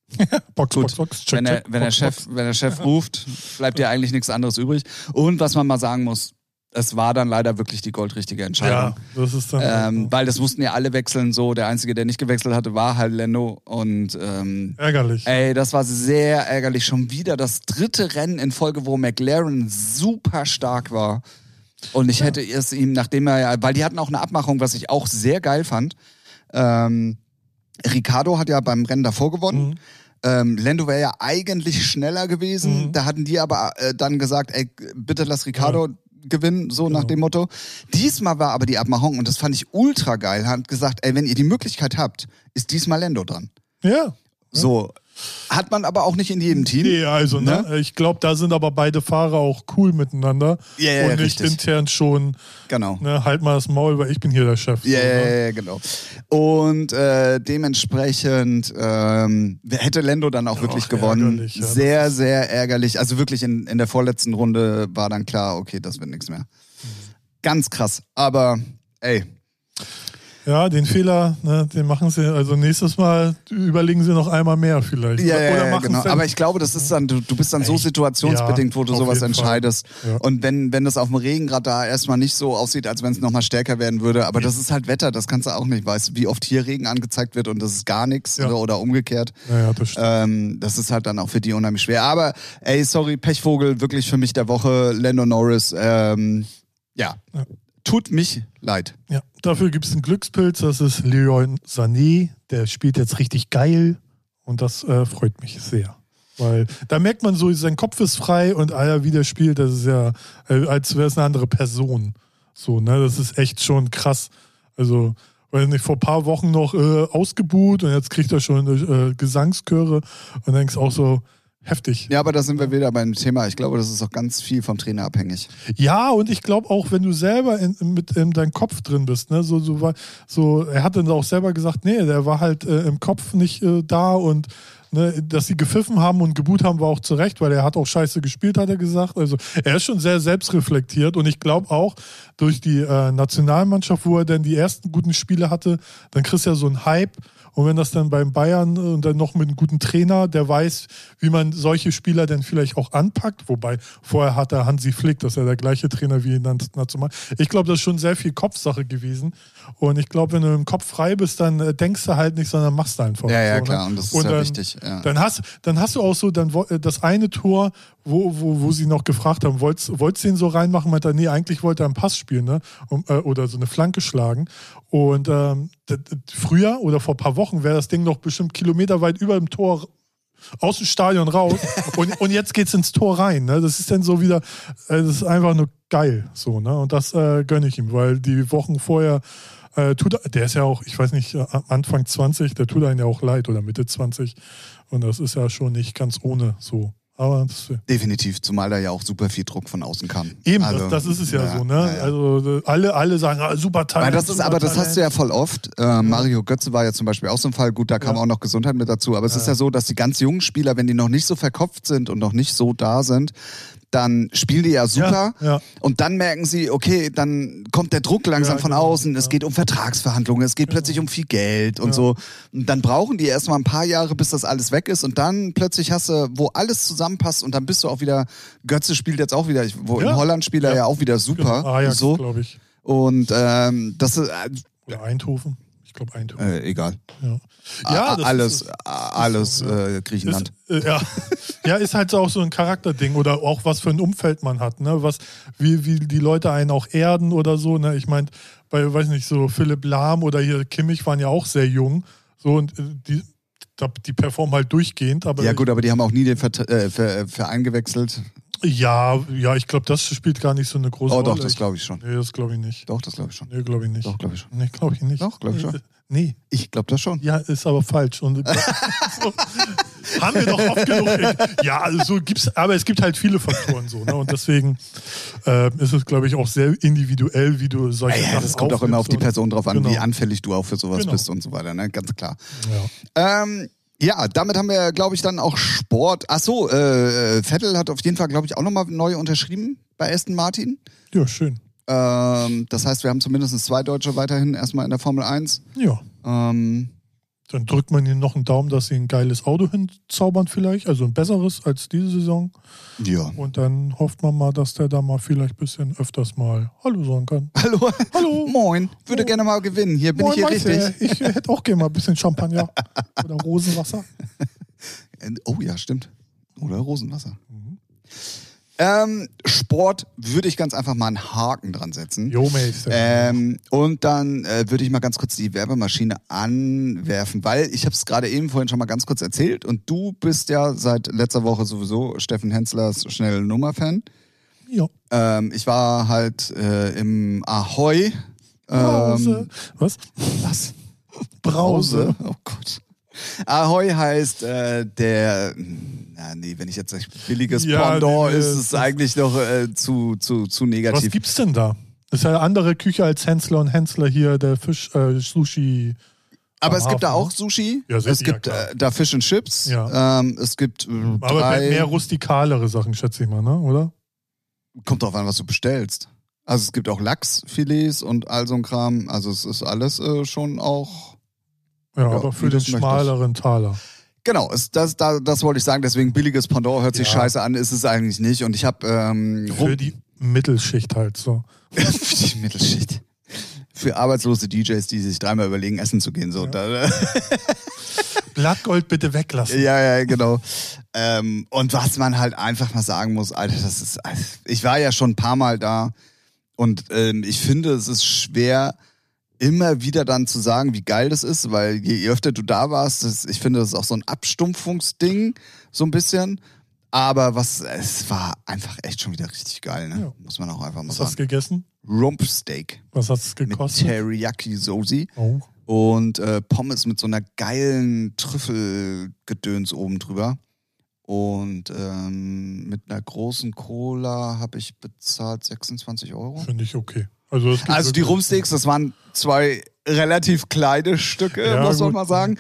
Box,
Gut,
Box, Box, check,
wenn, der, wenn, der
Box,
Chef,
Box.
wenn der Chef ruft, bleibt dir eigentlich nichts anderes übrig. Und was man mal sagen muss, es war dann leider wirklich die goldrichtige Entscheidung.
Ja, das ist dann.
Ähm, weil das mussten ja alle wechseln, so der Einzige, der nicht gewechselt hatte, war halt Lando und ähm,
ärgerlich.
Ey, das war sehr ärgerlich. Schon wieder das dritte Rennen in Folge, wo McLaren super stark war. Und ich hätte es ihm, nachdem er ja, weil die hatten auch eine Abmachung, was ich auch sehr geil fand. Ähm, Ricardo hat ja beim Rennen davor gewonnen.
Mhm.
Ähm, Lando wäre ja eigentlich schneller gewesen.
Mhm.
Da hatten die aber äh, dann gesagt, ey, bitte lass Ricardo gewinnen, so
Genau.
nach dem Motto. Diesmal war aber die Abmachung, und das fand ich ultra geil, hat gesagt, ey, wenn ihr die Möglichkeit habt, ist diesmal Lando dran.
Ja.
So. Hat man aber auch nicht in jedem Team.
Nee, also, ne? Ich glaube, da sind aber beide Fahrer auch cool miteinander.
Ja, ja,
und nicht
richtig.
intern schon,
Genau.
ne, halt mal das Maul, weil ich bin hier der Chef.
Ja,
so,
ja,
ne?
ja, genau. Und äh, dementsprechend ähm, hätte Lando dann auch wirklich
Ach,
gewonnen.
ja,
sehr, sehr ärgerlich. Also wirklich in, in der vorletzten Runde war dann klar, okay, das wird nichts mehr. Ganz krass. Aber ey,
Ja, den Fehler, ne, den machen sie, also nächstes Mal überlegen sie noch einmal mehr vielleicht.
ja, ja,
Oder
ja genau. Aber ich glaube, das ist dann, du, du bist dann so situationsbedingt, wo du
Ja,
sowas entscheidest.
Ja.
Und wenn, wenn das auf dem Regengrad da erstmal nicht so aussieht, als wenn es nochmal stärker werden würde, aber das ist halt Wetter, das kannst du auch nicht. Weißt du, wie oft hier Regen angezeigt wird und das ist gar nichts
Ja.
oder, oder umgekehrt.
Naja, das stimmt.
Ähm, das ist halt dann auch für die unheimlich schwer. Aber ey, sorry, Pechvogel, wirklich für mich der Woche, Lando Norris. Ähm, ja.
Ja.
Tut mich leid.
Ja, dafür gibt es einen Glückspilz, das ist Leroy Sané, der spielt jetzt richtig geil und das äh, freut mich sehr. Weil da merkt man so, sein Kopf ist frei und Alter, wie der spielt, das ist ja, äh, als wäre es eine andere Person. So, ne, das ist echt schon krass. Also, weiß nicht, vor ein paar Wochen noch äh, ausgebuht und jetzt kriegt er schon äh, Gesangschöre und denkst auch so, heftig.
Ja, aber da sind wir wieder beim Thema. Ich glaube, das ist auch ganz viel vom Trainer abhängig.
Ja, und ich glaube auch, wenn du selber in, mit in deinem Kopf drin bist, ne, so, so, war- so, er hat dann auch selber gesagt, nee, der war halt äh, im Kopf nicht äh, da und ne, dass sie gepfiffen haben und geboot haben, war auch zu Recht, weil er hat auch scheiße gespielt, hat er gesagt. Also er ist schon sehr selbstreflektiert und ich glaube auch durch die äh, Nationalmannschaft, wo er dann die ersten guten Spiele hatte, dann kriegst du ja so einen Hype. Und wenn das dann beim Bayern äh, und dann noch mit einem guten Trainer, der weiß, wie man solche Spieler dann vielleicht auch anpackt, wobei vorher hat er Hansi Flick, das ist ja der gleiche Trainer wie in der National. Ich glaube, das ist schon sehr viel Kopfsache gewesen. Und ich glaube, wenn du im Kopf frei bist, dann äh, denkst du halt nicht, sondern machst einfach.
Ja, ja,
so, ne?
klar. Und das ist ja
dann,
wichtig. Ja.
Dann hast, dann hast du auch so dann äh, das eine Tor, wo, wo, wo sie noch gefragt haben, wolltest, wolltest du den so reinmachen? Meint er, nee, eigentlich wollte er einen Pass spielen, ne? Um, äh, oder so eine Flanke schlagen. Und ähm, früher oder vor ein paar Wochen wäre das Ding noch bestimmt kilometerweit über dem Tor aus dem Stadion raus und, und jetzt geht's ins Tor rein. Ne? Das ist dann so wieder, äh, das ist einfach nur geil. So, ne? Und das äh, gönne ich ihm, weil die Wochen vorher äh, tut er, der ist ja auch, ich weiß nicht, äh, Anfang 20, der tut einem ja auch leid oder Mitte 20. Und das ist ja schon nicht ganz ohne so. Aber das,
Definitiv, zumal da ja auch super viel Druck von außen kam.
eben,
Also,
das, das ist es ja, so, ne?
ja, ja.
Also äh, alle, alle sagen, ah, super Talent.
Weil das ist, aber das hast du ja voll oft. Äh, Mario Götze war ja zum Beispiel auch so ein Fall. Gut, da kam
Ja.
auch noch Gesundheit mit dazu. Aber es ist ja so, dass die ganz jungen Spieler, wenn die noch nicht so verkopft sind und noch nicht so da sind, dann spielen die ja super.
Ja, ja.
Und dann merken sie, okay, dann kommt der Druck langsam
Ja,
von
genau,
außen. Es
ja.
geht um Vertragsverhandlungen, es geht plötzlich um viel Geld und
Ja.
so. Und dann brauchen die erstmal ein paar Jahre, bis das alles weg ist. Und dann plötzlich hast du, wo alles zusammenpasst und dann bist du auch wieder, Götze spielt jetzt auch wieder, wo
Ja.
in Holland spielt er
Ja.
ja auch wieder super.
Genau, Ajax,
so.
glaube ich.
Und ähm, das ist äh,
Eindhoven. Ich glaube Eindhoven.
äh, egal.
ja,
Ja, alles,
ist-
alles
so, ja.
äh, Griechenland.
Ist, äh, ja. ja, ist halt auch so ein Charakterding oder auch was für ein Umfeld man hat, ne? Was, wie, wie die Leute einen auch erden oder so, ne? Ich meine, bei, weiß nicht, so Philipp Lahm oder hier Kimmich waren ja auch sehr jung. So und äh, die, die performen halt durchgehend, aber
ja gut, aber die haben auch nie den Vert äh, Verein gewechselt.
Ja, ja, ich glaube, das spielt gar nicht so eine große
Oh
Rolle.
doch, das glaube ich schon.
Nee, das glaube ich nicht.
Doch, das glaube ich schon.
Nee, glaube ich nicht.
Doch, glaube ich schon.
Nee, glaube ich nicht.
Doch, glaub ich schon.
Nee,
Ich glaube das schon.
ja, ist aber falsch. Und so, haben wir doch oft genug. Ja, also so gibt's, aber es gibt halt viele Faktoren so, ne? Und deswegen äh, ist es, glaube ich, auch sehr individuell, wie du solche
Ja, ja,
Sachen
das kommt auch immer auf die Person drauf an,
Genau.
wie anfällig du auch für sowas
Genau.
bist und so weiter, ne? Ganz klar.
Ja.
Ähm, ja, damit haben wir, glaube ich, dann auch Sport. Ach so, äh, Vettel hat auf jeden Fall, glaube ich, auch nochmal neu unterschrieben bei Aston Martin.
ja, schön.
Ähm, das heißt, wir haben zumindest zwei Deutsche weiterhin erstmal in der Formel 1.
Ja.
Ähm,
Dann drückt man ihnen noch einen Daumen, dass sie ein geiles Auto hinzaubern vielleicht, also ein besseres als diese Saison.
ja.
Und dann hofft man mal, dass der da mal vielleicht ein bisschen öfters mal Hallo sagen kann.
Hallo.
Hallo.
Moin. Würde gerne mal gewinnen. Hier bin ich hier richtig.
Ich hätte auch gerne mal ein bisschen Champagner oder Rosenwasser.
Äh, Oh ja, stimmt. Oder Rosenwasser. Ähm, Sport würde ich ganz einfach mal einen Haken dran setzen.
Jo, Meister.
Ähm, und dann äh, würde ich mal ganz kurz die Werbemaschine anwerfen, weil ich habe es gerade eben vorhin schon mal ganz kurz erzählt und du bist ja seit letzter Woche sowieso Steffen Hensler,s schnelle Nummer-Fan.
ja.
Ähm, ich war halt äh, im Ahoi.
Brause.
Ähm,
Was?
was?
Brause.
Oh Gott. Ahoi heißt äh, der, na nee, wenn ich jetzt sage billiges
Ja,
Pendant,
nee,
ist es eigentlich noch äh, zu, zu, zu
Was
negativ.
gibt's denn da? Das ist ja eine andere Küche als Hensler und Hensler hier, der Fisch, äh, Sushi.
Aber es gibt da
Hafen,
auch Sushi.
Ja,
es gibt
klar.
äh, da Fish and Chips.
Ja.
Ähm, es gibt äh,
Aber
drei.
mehr rustikalere Sachen, schätze ich mal, ne? Oder?
Kommt drauf an, was du bestellst. Also es gibt auch Lachsfilets und all so ein Kram. Also es ist alles äh, schon auch.
Ja,
Ja,
aber für den
es möchtest.
schmaleren Taler.
Genau, es, das, das, das wollte ich sagen. Deswegen billiges Pendant hört sich
Ja.
scheiße an, ist es eigentlich nicht. Und ich habe ähm,
Für die Mittelschicht halt so.
für die Mittelschicht. Für arbeitslose DJs, die sich dreimal überlegen, essen zu gehen. So.
Ja.
Da,
Blattgold bitte weglassen.
Ja, ja, genau. Ähm, und was man halt einfach mal sagen muss, Alter, das ist. Ich war ja schon ein paar Mal da und ähm, ich finde, es ist schwer, immer wieder dann zu sagen, wie geil das ist, weil je öfter du da warst, das, ich finde, das ist auch so ein Abstumpfungsding, so ein bisschen. Aber was, es war einfach echt schon wieder richtig geil, ne?
Ja.
Muss man auch einfach mal
Was hast du
sagen.
gegessen?
Rumpsteak
Was hat es
mit
gekostet?
Teriyaki-Soße
Oh.
und äh, Pommes mit so einer geilen Trüffelgedöns oben drüber. Und ähm, mit einer großen Cola habe ich bezahlt 26 Euro.
Finde ich okay. Also,
Also die Rumsteaks, das waren zwei relativ kleine Stücke,
Ja,
muss man
gut.
mal sagen.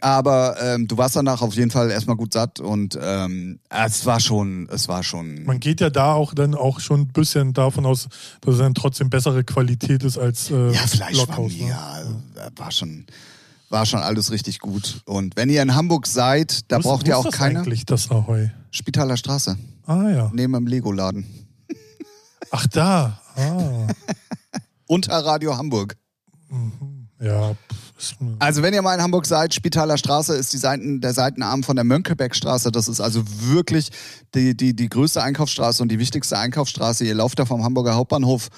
Aber ähm, du warst danach auf jeden Fall erstmal gut satt und ähm, es war schon, es war schon.
Man geht ja da auch dann auch schon ein bisschen davon aus, dass es dann trotzdem bessere Qualität ist als äh,
Ja, Fleisch war
Blockhaus, ne?
mega. äh, War schon, war schon alles richtig gut. Und wenn ihr in Hamburg seid, da
ist-
braucht ihr auch
das
keine.
eigentlich, das Ahoi?
Spitaler Straße,
Ah ja.
neben dem Lego-Laden.
Ach da. Ah.
Unter Radio Hamburg.
Mhm. Ja.
Also wenn ihr mal in Hamburg seid, Spitaler Straße ist die Seiten, der Seitenarm von der Mönckebergstraße. Das ist also wirklich die, die, die größte Einkaufsstraße und die wichtigste Einkaufsstraße. Ihr lauft da vom Hamburger Hauptbahnhof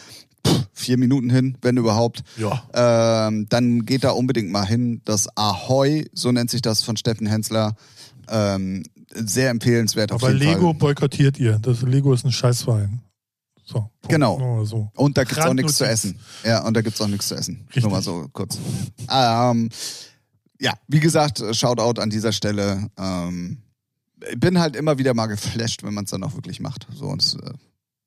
pff, vier Minuten hin, wenn überhaupt.
Ja.
Ähm, dann geht da unbedingt mal hin. Das Ahoi, so nennt sich das von Steffen Hensler. Ähm, sehr empfehlenswert auf
Aber Lego
Fall.
boykottiert ihr. Das Lego ist ein Scheißwein. So.
Genau.
So.
Und da gibt's auch nichts zu essen. Ja, und da gibt's auch nichts zu essen.
Richtig.
Nur mal so kurz. Ähm, ja, wie gesagt, Shoutout an dieser Stelle. Ähm, ich bin halt immer wieder mal geflasht, wenn man es dann auch wirklich macht. So, und, äh,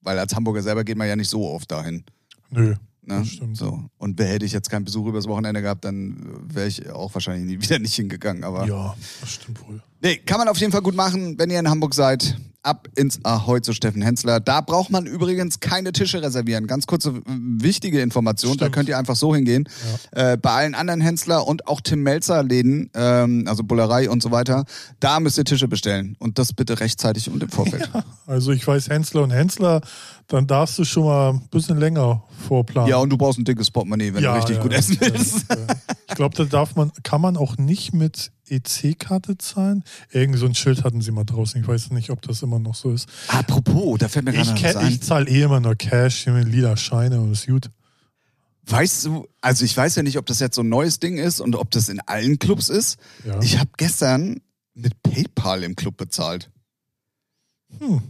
weil als Hamburger selber geht man ja nicht so oft dahin.
Nö.
Ne?
Das stimmt.
So. Und hätte ich jetzt keinen Besuch übers Wochenende gehabt, dann wäre ich auch wahrscheinlich nie wieder nicht hingegangen. Aber
Ja, das stimmt wohl.
nee, kann man auf jeden Fall gut machen, wenn ihr in Hamburg seid. Ab ins Ahoi zu Steffen Hensler. Da braucht man übrigens keine Tische reservieren. Ganz kurze wichtige Information, da
Stimmt.
könnt ihr einfach so hingehen. Äh, bei allen anderen Hensler und auch Tim Melzer Läden, ähm, also Bullerei und so weiter, da müsst ihr Tische bestellen. Und das bitte rechtzeitig und im Vorfeld.
Also ich weiß Hensler und Hensler, dann darfst du schon mal ein bisschen länger vorplanen.
Ja, und du brauchst ein dickes Portemonnaie, wenn du richtig
ja,
gut essen
ja,
willst.
ja. Ich glaube, da darf man, kann man auch nicht mit EC-Karte zahlen. Irgend so ein Schild hatten sie mal draußen. Ich weiß nicht, ob das immer noch so ist.
Apropos, da fällt mir gerade was ein.
ich zahle eh immer nur Cash, hier mit lila Scheine und ist gut.
Weißt du, also ich weiß ja nicht, ob das jetzt so ein neues Ding ist und ob das in allen Clubs ist.
Ja.
Ich habe gestern mit PayPal im Club bezahlt.
Hm.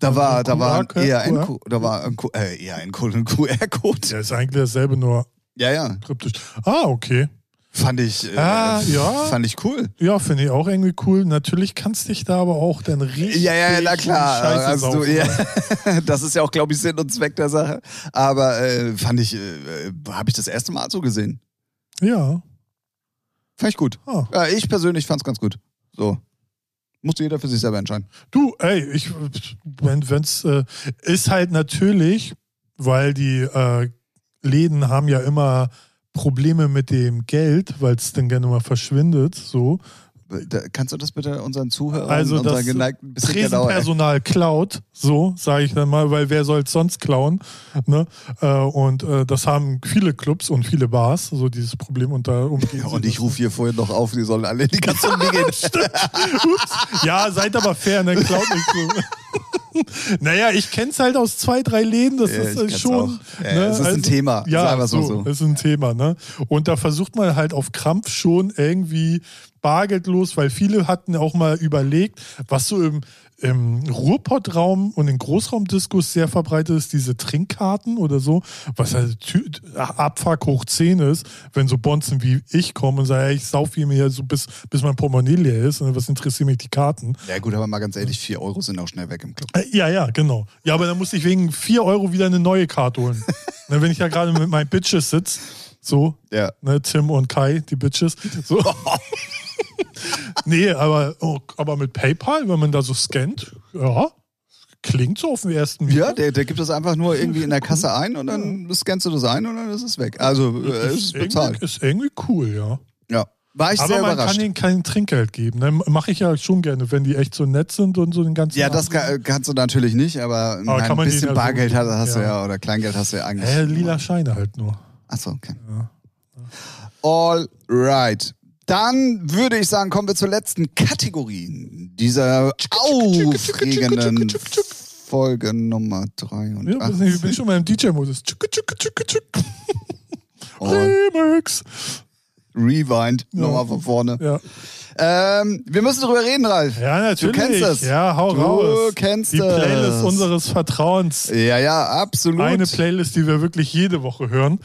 Da war, da war ERN, da war ein, äh, ERN-Code, ein QR-Code.
Der ist eigentlich dasselbe, nur
Ja, ja.
kryptisch. Ah, okay.
Fand ich, äh,
Ah, ja.
fand ich cool.
Ja, finde ich auch irgendwie cool. Natürlich kannst dich da aber auch dann richtig
Ja, ja, na klar.
Scheiße
Also,
saufen.
ja, das ist ja auch, glaube ich, Sinn und Zweck der Sache. Aber äh, fand ich, äh, habe ich das erste Mal so gesehen.
ja.
Fand ich gut.
Ah.
Ja, ich persönlich fand's ganz gut. So. Musste jeder für sich selber entscheiden.
Du, ey, ich, wenn, wenn's, äh, ist halt natürlich, weil die äh, Läden haben ja immer Probleme mit dem Geld, weil es dann gerne mal verschwindet, so.
Da, kannst du das bitte unseren Zuhörern,
Also
unseren geneigten ein bisschen genauer
Tresenpersonal klaut, so sage ich dann mal, weil wer soll sonst klauen? Ne? Äh, und äh, das haben viele Clubs und viele Bars, so dieses Problem da umgehen
Ja, und ich rufe hier vorhin noch auf, die sollen alle in die ganze Runde gehen.
Ups. Ja, seid aber fair, ne? Klaut nicht so. naja, ich kenn's halt aus zwei, drei Läden, das
Ja,
ist
kenn's
schon.
Ja, es ist ein Thema,
Ja,
sagen wir's
so,
mal so.
ist ein Thema, ne? Und da versucht man halt auf Krampf schon irgendwie bargeldlos, weil viele hatten auch mal überlegt, was so im, im Ruhrpott-Raum und im Großraumdiskus sehr verbreitet ist, diese Trinkkarten oder so, was halt Abfuck hoch 10 ist, wenn so Bonzen wie ich kommen und sagen, ich sauf hier mir so bis, bis mein Portemonnaie leer ist, und was interessieren mich die Karten?
Ja gut, aber mal ganz ehrlich, 4 Euro sind auch schnell weg im Club.
Äh, Ja, ja, genau. Ja, aber dann musste ich wegen 4 Euro wieder eine neue Karte holen. ne, wenn ich ja gerade mit meinen Bitches sitze, so,
Ja.
ne, Tim und Kai, die Bitches. So. nee, aber, oh, aber mit PayPal, wenn man da so scannt, ja, klingt so auf den ersten
Ja, der, der gibt das einfach nur irgendwie in der Kasse ein und dann scannst du das ein und dann ist es weg. Also äh, es ist bezahlt.
irgendwie, ist irgendwie cool, ja.
Ja. War ich
Aber
sehr
man
überrascht.
kann ihnen kein Trinkgeld geben. Ne? Mache ich ja schon gerne, wenn die echt so nett sind und so den ganzen
Ja, das kann, kannst du natürlich nicht, aber,
Aber
ein
kann man
bisschen
ja so-
Bargeld hast, hast du
ja.
ja oder Kleingeld hast du ja eigentlich.
Äh, lila Scheine halt nur.
Achso, okay.
Ja.
All right. Dann würde ich sagen, kommen wir zur letzten Kategorie dieser aufregenden Folge Nummer
Ja,
83.
weiß nicht, ich bin schon mal im DJ-Modus. Remix.
Rewind,
Ja.
nochmal von vorne.
Ja.
Ähm, wir müssen drüber reden, Ralf.
ja, natürlich.
Du kennst es.
Ja, hau
Du
raus.
kennst
die Playlist
es.
unseres Vertrauens.
Ja, ja, absolut.
Eine Playlist, die wir wirklich jede Woche hören.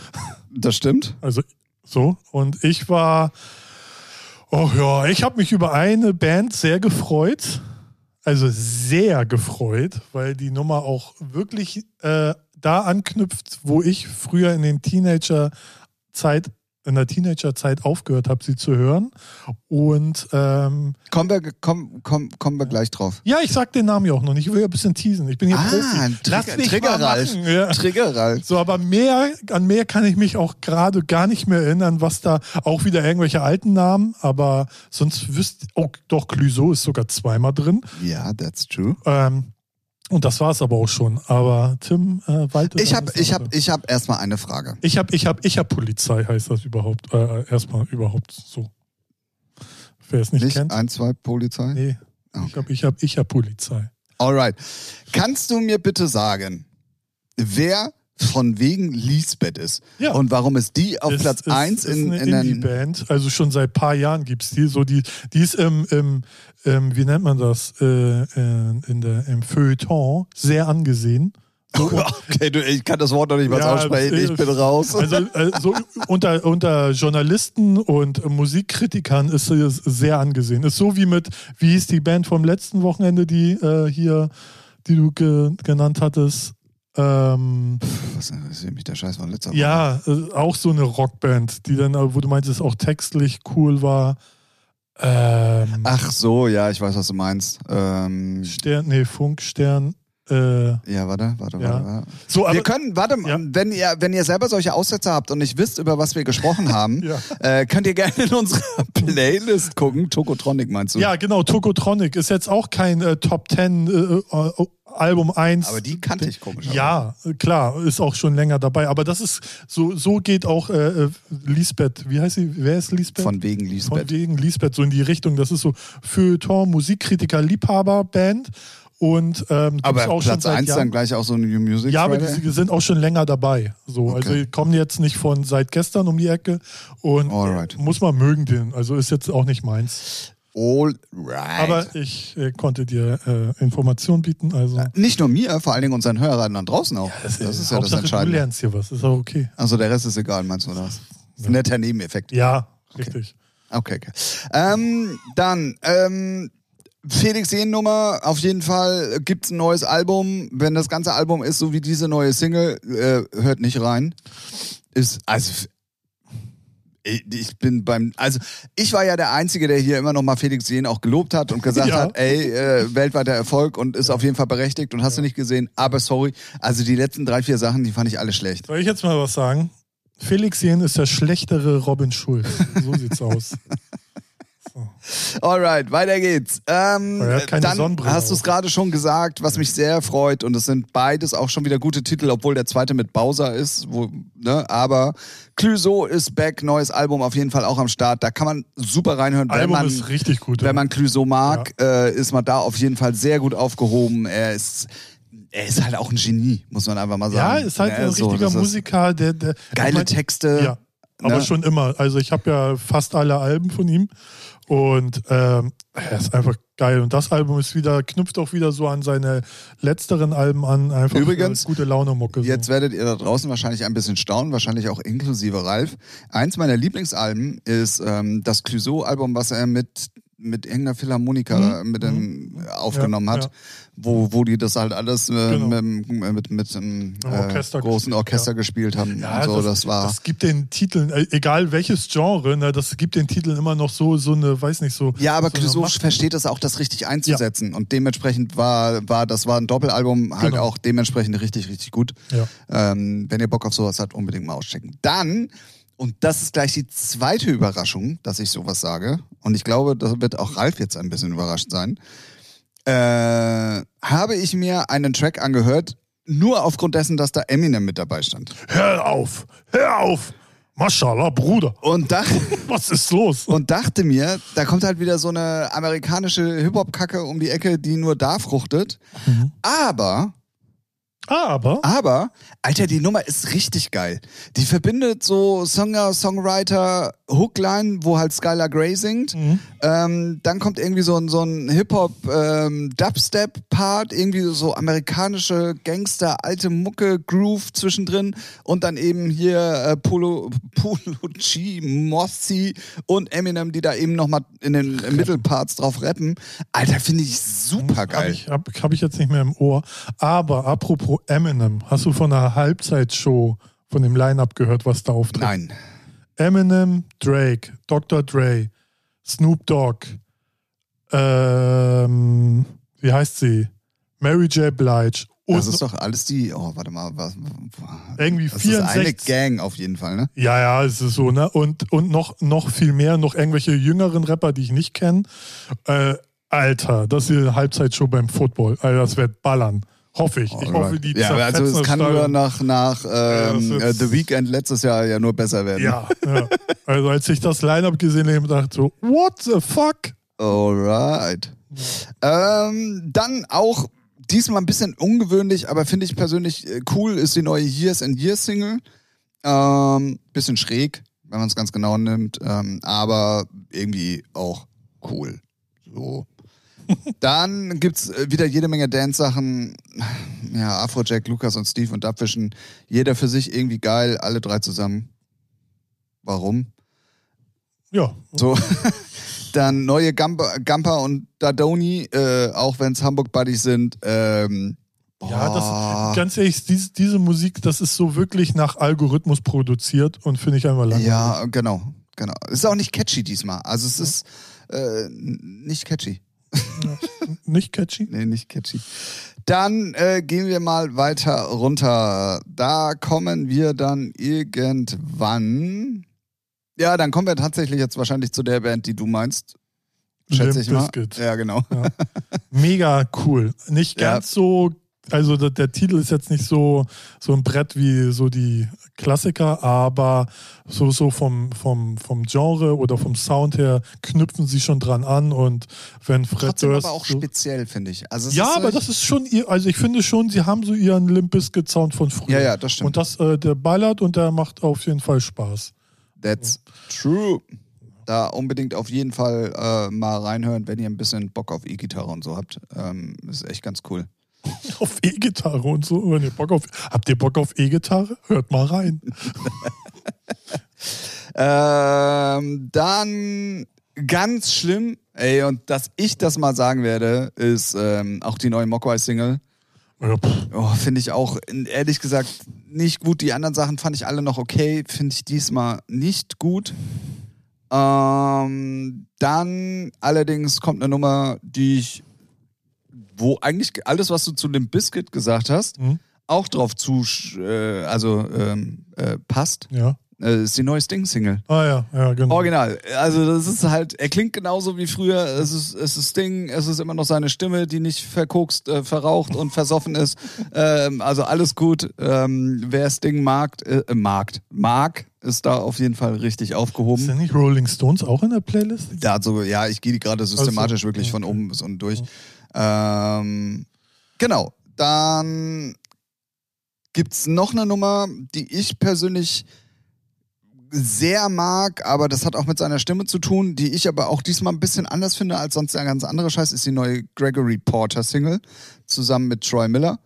das stimmt.
Also so. Und ich war, oh ja, ich habe mich über eine Band sehr gefreut. Also sehr gefreut, weil die Nummer auch wirklich äh, da anknüpft, wo ich früher in den Teenager-Zeit, in der Teenager-Zeit aufgehört habe, sie zu hören. Und ähm,
Kommen wir, komm, komm, kommen wir gleich drauf.
ja, ich sag den Namen ja auch noch nicht. Ich will ja ein bisschen teasen. Ich bin hier
Ah,
Profi.
ein
Lass
Trigger-
mich
Trigger, Ralf.
Ja.
Trigger, Ralf.
So, aber mehr, an mehr kann ich mich auch gerade gar nicht mehr erinnern, was da auch wieder irgendwelche alten Namen, aber sonst wüsste, oh, doch, Clüso ist sogar zweimal drin.
Ja, that's true.
Ähm, und das war es aber auch schon. Aber Tim äh, Walter.
Ich habe ich hab, ich hab erstmal eine Frage.
ich hab, ich hab, ich hab Polizei, heißt das überhaupt. Äh, erstmal überhaupt so. Wer es nicht,
Nicht
kennt.
ein, zwei Polizei?
Nee. Ich hab, ich hab, ich hab Polizei.
Alright. Kannst du mir bitte sagen, wer von wegen Lisbeth ist
Ja.
und warum es die auf
Ist-
Platz
ist,
1
ist
in, in den.
Indie-Band. Also schon seit paar Jahren gibt es die. So die, die ist im, im, im, wie nennt man das, äh, äh, in der, im Feuilleton sehr angesehen. So,
Okay, du, ich kann das Wort noch nicht mal
Ja,
aussprechen, ich
ist-
bin raus.
Also äh, so unter, unter Journalisten und Musikkritikern ist sie sehr angesehen. Ist so wie mit, wie hieß die Band vom letzten Wochenende, die äh, hier, die du ge genannt hattest? Ähm,
Was interessiert mich der Scheiß von letzter Woche?
ja, äh, auch so eine Rockband, die dann, äh, wo du meintest, auch textlich cool war. Ähm,
Ach so, ja, ich weiß, was du meinst. Ähm,
Stern, nee, Funkstern. Äh,
ja, warte, warte,
Ja.
warte. warte.
so, aber
wir können, warte,
Ja.
wenn, ihr, wenn ihr selber solche Aussätze habt und nicht wisst, über was wir gesprochen haben,
Ja.
äh, könnt ihr gerne in unsere Playlist gucken. Tokotronic meinst du?
ja, genau, Tokotronic ist jetzt auch kein äh, Top 10 äh, äh, Album 1.
Aber die kannte ich komisch.
Ja, klar, ist auch schon länger dabei. Aber das ist, so, so geht auch äh, äh, Lisbeth, wie heißt sie? Wer ist Lisbeth?
Von wegen
Von
Lisbeth.
wegen Lisbeth, so in die Richtung. Das ist so Feuilleton, Musikkritiker, Liebhaber-Band. Und ähm,
Aber
auch schon
Platz
seit
1
Jahren.
dann gleich auch so ein New Music
Ja, aber
Friday?
die sind auch schon länger dabei. So,
Okay.
also die kommen jetzt nicht von seit gestern um die Ecke und
Alright.
muss man mögen den. Also ist jetzt auch nicht meins.
All right.
Aber ich äh, konnte dir äh, Informationen bieten. Also
Nicht nur mir, vor allen Dingen unseren Hörern da draußen auch. das, ist ja das
Hauptsache, Du
Entscheidende.
lernst hier was. Ist auch okay.
Also der Rest ist egal, meinst du das? Das ist ein netter Nebeneffekt.
Ja, richtig.
Okay, okay. Ähm, dann, ähm, Felix Nummer, auf jeden Fall gibt's ein neues Album. Wenn das ganze Album ist, so wie diese neue Single, äh, hört nicht rein. Ist, also, ich bin beim, also ich war ja der Einzige, der hier immer noch mal Felix Jähn auch gelobt hat und gesagt
Ja.
hat, ey, äh, weltweiter Erfolg und ist auf jeden Fall berechtigt und hast du nicht gesehen, aber sorry, also die letzten drei, vier Sachen, die fand ich alle schlecht.
Soll ich jetzt mal was sagen? Felix Jähn ist der schlechtere Robin Schulz. So sieht's aus.
Alright, weiter geht's. Ähm, dann
Sonnenbrille
hast du es gerade schon gesagt, was mich sehr freut und es sind beides auch schon wieder gute Titel, obwohl der zweite mit Bowser ist, wo, ne, aber Clüso ist back, neues Album auf jeden Fall auch am Start. Da kann man super reinhören, wenn
Album
man
ist richtig gut.
wenn man Clüso mag, äh, ist man da auf jeden Fall sehr gut aufgehoben. Er ist er ist halt auch ein Genie, muss man einfach mal
ja,
sagen.
ist halt
Ne,
ein
so,
richtiger Musiker, der, der
Geile
ich mein,
Texte.
Ja, aber
ne?
schon immer. Also ich habe ja fast alle Alben von ihm und ähm, er ist einfach geil. Und das Album ist wieder, knüpft auch wieder so an seine letzteren Alben an. Einfach
Übrigens,
gute Laune-Mucke.
Jetzt
so.
werdet ihr da draußen wahrscheinlich ein bisschen staunen, wahrscheinlich auch inklusive Ralf. Eins meiner Lieblingsalben ist ähm, das Clouseau-Album, was er mit mit irgendeiner Philharmoniker mit dem, aufgenommen
Mhm. Ja,
hat,
ja.
wo, wo die das halt alles äh,
Genau.
mit, mit, mit einem äh,
Orchester
großen
gespielt,
Orchester
ja.
gespielt haben.
Ja,
und so,
das,
das, war
das gibt den Titeln, äh, egal welches Genre, ne, das gibt den Titeln immer noch so, so eine, weiß nicht, so.
Ja, aber
so
versteht es auch, das richtig einzusetzen. Und dementsprechend war, war, das war ein Doppelalbum halt
Genau.
auch dementsprechend richtig, richtig gut. Ähm, wenn ihr Bock auf sowas habt, unbedingt mal auschecken. Dann, und das ist gleich die zweite Überraschung, dass ich sowas sage, und ich glaube, das wird auch Ralf jetzt ein bisschen überrascht sein, äh, habe ich mir einen Track angehört, nur aufgrund dessen, dass da Eminem mit dabei stand.
Hör auf, hör auf! Maschallah, Bruder,
Und dachte,
was ist los?
und dachte mir, da kommt halt wieder so eine amerikanische Hip-Hop-Kacke um die Ecke, die nur da fruchtet. Aber
Aber,
Aber, Alter, die Nummer ist richtig geil. Die verbindet so Songer, Songwriter, Hookline, wo halt Skylar Grey singt.
Mhm.
Ähm, dann kommt irgendwie so ein, so ein Hip-Hop, ähm, irgendwie so amerikanische Gangster, alte Mucke, Groove zwischendrin. Und dann eben hier äh, Polo, Polo G, Mossy und Eminem, die da eben nochmal in den Mittelparts drauf rappen. Alter, finde ich super
habe
geil.
ich, hab, hab ich jetzt nicht mehr im Ohr. Aber apropos Eminem, hast du von der Halbzeitshow von dem Line-Up gehört, was da auftritt?
Nein.
Eminem, Drake, Dr. Dre, Snoop Dogg, ähm, wie heißt sie? Mary J. Blige und
Das ist doch alles die, oh, warte mal, was,
irgendwie
das ist eine
64.
Gang auf jeden Fall, ne?
Ja, ja, es ist so, ne? Und, und noch, noch viel mehr, noch irgendwelche jüngeren Rapper, die ich nicht kenne. Äh, Alter, das ist eine Halbzeitshow beim Football. Alter, das wird ballern. Hoffe ich. Ich hoffe, die
ja, also es kann nur nach, nach ähm,
das
äh, The Weeknd letztes Jahr ja nur besser werden.
Ja, ja. Also als ich das Line-Up gesehen habe, dachte ich so, what the fuck?
Alright. Ähm, dann auch diesmal ein bisschen ungewöhnlich, aber finde ich persönlich äh, cool, ist die neue Years and Years Single. Ähm, bisschen schräg, wenn man es ganz genau nimmt, ähm, aber irgendwie auch cool. So. Dann gibt's äh, wieder jede Menge Dance-Sachen. Ja, Afrojack, Lukas und Steve und Dubfischen. Jeder für sich irgendwie geil, alle drei zusammen. Warum?
Ja,
So. Dann neue Gamper, und Dadoni, äh, auch wenn es Hamburg Buddies sind. Ähm,
Ja, das, ganz ehrlich, diese, diese Musik, das ist so wirklich nach Algorithmus produziert und finde ich einfach langweilig.
Ja, genau, genau. Es ist auch nicht catchy diesmal. Also es ist, Äh, nicht catchy.
Nicht catchy?
Nee, nicht catchy. Dann äh, gehen wir mal weiter runter. Da kommen wir dann irgendwann. Ja, dann kommen wir tatsächlich jetzt wahrscheinlich zu der Band, die du meinst. Schätze
Limp
ich mal.
Bizkit.
Ja, genau.
Mega cool. Nicht
Ja.
ganz so, also der, der Titel ist jetzt nicht so, so ein Brett wie so die Klassiker, aber so, so vom, vom, vom Genre oder vom Sound her knüpfen sie schon dran an und wenn Fred
Trotzdem
Durst
aber auch
so,
speziell, finde ich. Also
Ja, aber das ist schon ihr, also ich finde schon, sie haben so ihren Limp Bizkit Sound von früher.
Ja, ja, das stimmt.
Und das, äh, der ballert und der macht auf jeden Fall Spaß.
That's true. Da unbedingt auf jeden Fall äh, mal reinhören, wenn ihr ein bisschen Bock auf E-Gitarre und so habt. Ähm, ist echt ganz cool.
Auf E-Gitarre und so. Wenn ihr Bock auf, habt ihr Bock auf E-Gitarre? Hört mal rein.
Ähm, dann ganz schlimm, ey, und dass ich das mal sagen werde, ist ähm, auch die neue Mogwai-Single.
Ja.
Oh, finde ich auch, ehrlich gesagt, nicht gut. Die anderen Sachen fand ich alle noch okay. Finde ich diesmal nicht gut. Ähm, dann allerdings kommt eine Nummer, die ich, wo eigentlich alles, was du zu dem Biscuit gesagt hast,
Mhm.
auch drauf zu, äh, also ähm, äh, passt.
ja.
Äh, ist die neue Sting-Single.
Ah ja, ja, genau.
Original. Also das ist halt, er klingt genauso wie früher. Es ist, es ist Sting, es ist immer noch seine Stimme, die nicht verkokst, äh, verraucht und versoffen ist. Ähm, also alles gut. Ähm, wer Sting mag, äh, mag, mag, ist da auf jeden Fall richtig aufgehoben.
Sind nicht Rolling Stones auch in der Playlist?
So, ja, ich gehe die gerade systematisch
Also,
wirklich
ja,
von
okay.
oben bis unten durch. Ähm, genau. Dann gibt's noch eine Nummer, die ich persönlich sehr mag, aber das hat auch mit seiner Stimme zu tun, die ich aber auch diesmal ein bisschen anders finde als sonst der ganz andere Scheiß, ist die neue Gregory Porter Single zusammen mit Troy Miller.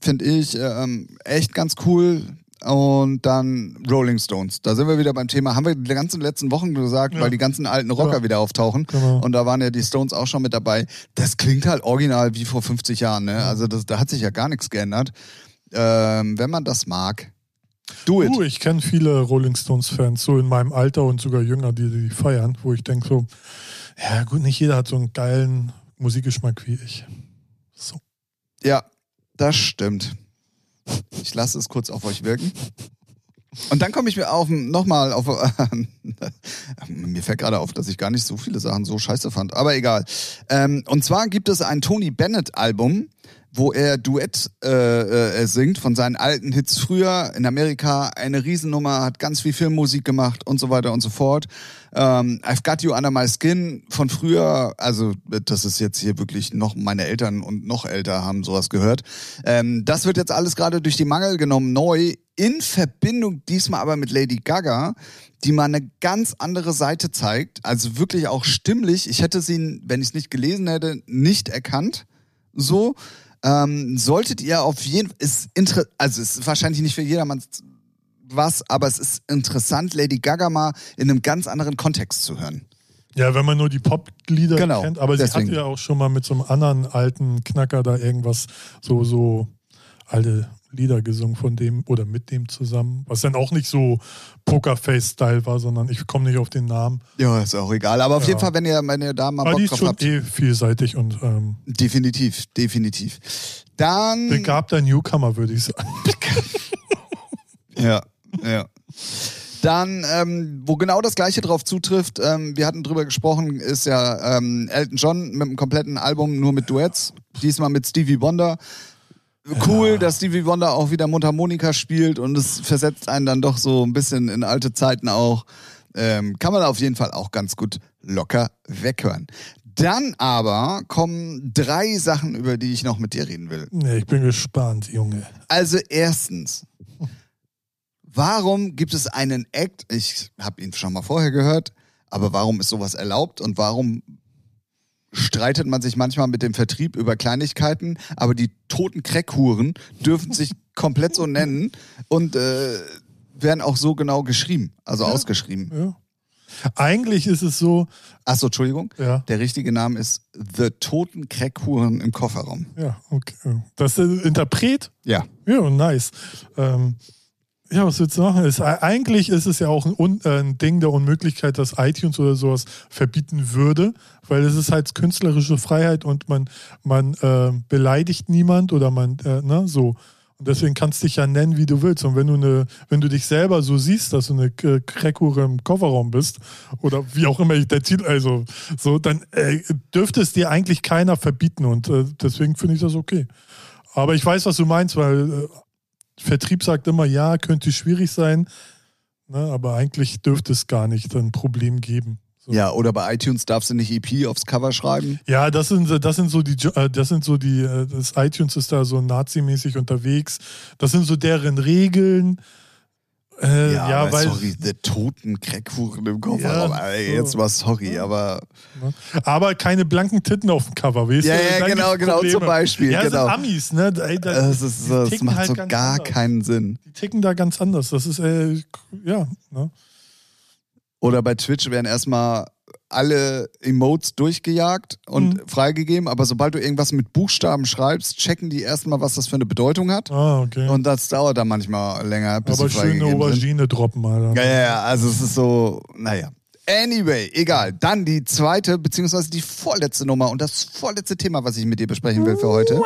Finde ich ähm, echt ganz cool. Und dann Rolling Stones. Da sind wir wieder beim Thema. Haben wir die ganzen letzten Wochen gesagt,
Ja.
weil die ganzen alten Rocker
Ja.
wieder auftauchen.
Genau.
Und da waren ja die Stones auch schon mit dabei. Das klingt halt original wie vor 50 Jahren. Ne? Also das, da hat sich ja gar nichts geändert. Ähm, wenn man das mag, do it.
Uh, ich kenne viele Rolling Stones-Fans, so in meinem Alter und sogar jünger, die die feiern, wo ich denke so, ja gut, nicht jeder hat so einen geilen Musikgeschmack wie ich. So.
Ja, das stimmt. Ich lasse es kurz auf euch wirken. Und dann komme ich mir auf nochmal auf. mir fällt gerade auf, dass ich gar nicht so viele Sachen so scheiße fand. Aber egal. Ähm, und zwar gibt es ein Tony Bennett Album, wo er Duett äh, äh, singt von seinen alten Hits früher in Amerika. Eine Riesennummer, hat ganz viel Filmmusik gemacht und so weiter und so fort. Ähm, I've Got You Under My Skin von früher, also das ist jetzt hier wirklich noch, meine Eltern und noch älter haben sowas gehört. Ähm, das wird jetzt alles gerade durch die Mangel genommen, neu, in Verbindung diesmal aber mit Lady Gaga, die mal eine ganz andere Seite zeigt, also wirklich auch stimmlich. Ich hätte sie, wenn ich es nicht gelesen hätte, nicht erkannt. So. Ähm, solltet ihr auf jeden Fall, ist inter also es ist wahrscheinlich nicht für jedermann was, aber es ist interessant, Lady Gaga mal in einem ganz anderen Kontext zu hören.
Ja, wenn man nur die Pop-Lieder
Genau,
kennt, aber
deswegen.
sie hat ja auch schon mal mit so einem anderen alten Knacker da irgendwas, so, so alte Lieder gesungen von dem oder mit dem zusammen, was dann auch nicht so Pokerface-Style war, sondern ich komme nicht auf den Namen.
Ja, ist auch egal. Aber auf
Ja.
jeden Fall, wenn ihr, wenn ihr da mal
Aber
Bock
die ist
drauf
schon
habt.
eh vielseitig und ähm,
Definitiv, definitiv. Dann.
begabter Newcomer, würde ich sagen.
Ja, ja. Dann, ähm, wo genau das gleiche drauf zutrifft, ähm, wir hatten drüber gesprochen, ist ja ähm, Elton John mit einem kompletten Album nur mit Duets. Diesmal mit Stevie Wonder. Cool, dass Stevie Wonder auch wieder Mundharmonika spielt und es versetzt einen dann doch so ein bisschen in alte Zeiten auch. Ähm, kann man auf jeden Fall auch ganz gut locker weghören. Dann aber kommen drei Sachen, über die ich noch mit dir reden will.
Nee, ich bin gespannt, Junge.
Also erstens, warum gibt es einen Act, ich habe ihn schon mal vorher gehört, aber warum ist sowas erlaubt und warum streitet man sich manchmal mit dem Vertrieb über Kleinigkeiten, aber die toten Crackhuren dürfen sich komplett so nennen und äh, werden auch so genau geschrieben, also
Ja.
ausgeschrieben.
Ja. Eigentlich ist es so,
Achso, Entschuldigung,
ja,
der richtige Name ist The Toten Crackhuren im Kofferraum.
ja, okay. Das ist Interpret,
Ja.
ja, nice. Ähm, Ja, was willst du machen? Ist, eigentlich ist es ja auch ein, äh, ein Ding der Unmöglichkeit, dass iTunes oder sowas verbieten würde, weil es ist halt künstlerische Freiheit und man, man äh, beleidigt niemand oder man, äh, ne, so. Und deswegen kannst du dich ja nennen, wie du willst. Und wenn du eine, wenn du dich selber so siehst, dass du eine äh, Crackhure im Kofferraum bist oder wie auch immer der Titel, also so, dann äh, dürfte es dir eigentlich keiner verbieten und äh, deswegen finde ich das okay. Aber ich weiß, was du meinst, weil äh, Vertrieb sagt immer, ja, könnte schwierig sein, ne, aber eigentlich dürfte es gar nicht ein Problem geben. So.
Ja, oder bei iTunes darfst du nicht EP aufs Cover schreiben.
Ja, das sind, das sind so die, äh, das sind so die, äh, das iTunes ist da so nazimäßig unterwegs. Das sind so deren Regeln. Äh, ja,
aber
weil,
sorry, die toten Crackhuren im Kofferraum.
Ja,
Ey, jetzt mal sorry, aber
ne? aber keine blanken Titten auf dem Cover, weißt
Ja,
du?
ja, genau, genau, zum Beispiel,
Ja,
genau.
sind Amis, ne? Ey, da,
das, ist, das macht
halt
so gar
anders.
keinen Sinn.
Die ticken da ganz anders. Das ist, äh, ja, ne?
Oder bei Twitch werden erstmal alle Emotes durchgejagt und
Mhm.
freigegeben, aber sobald du irgendwas mit Buchstaben schreibst, checken die erstmal, was das für eine Bedeutung hat.
Ah, okay.
Und das dauert dann manchmal länger, bis
aber schöne
freigegeben sind.
Aubergine droppen, Alter.
Ja, ja, ja, also es ist so, naja. Anyway, egal. Dann die zweite, beziehungsweise die vorletzte Nummer und das vorletzte Thema, was ich mit dir besprechen will für heute.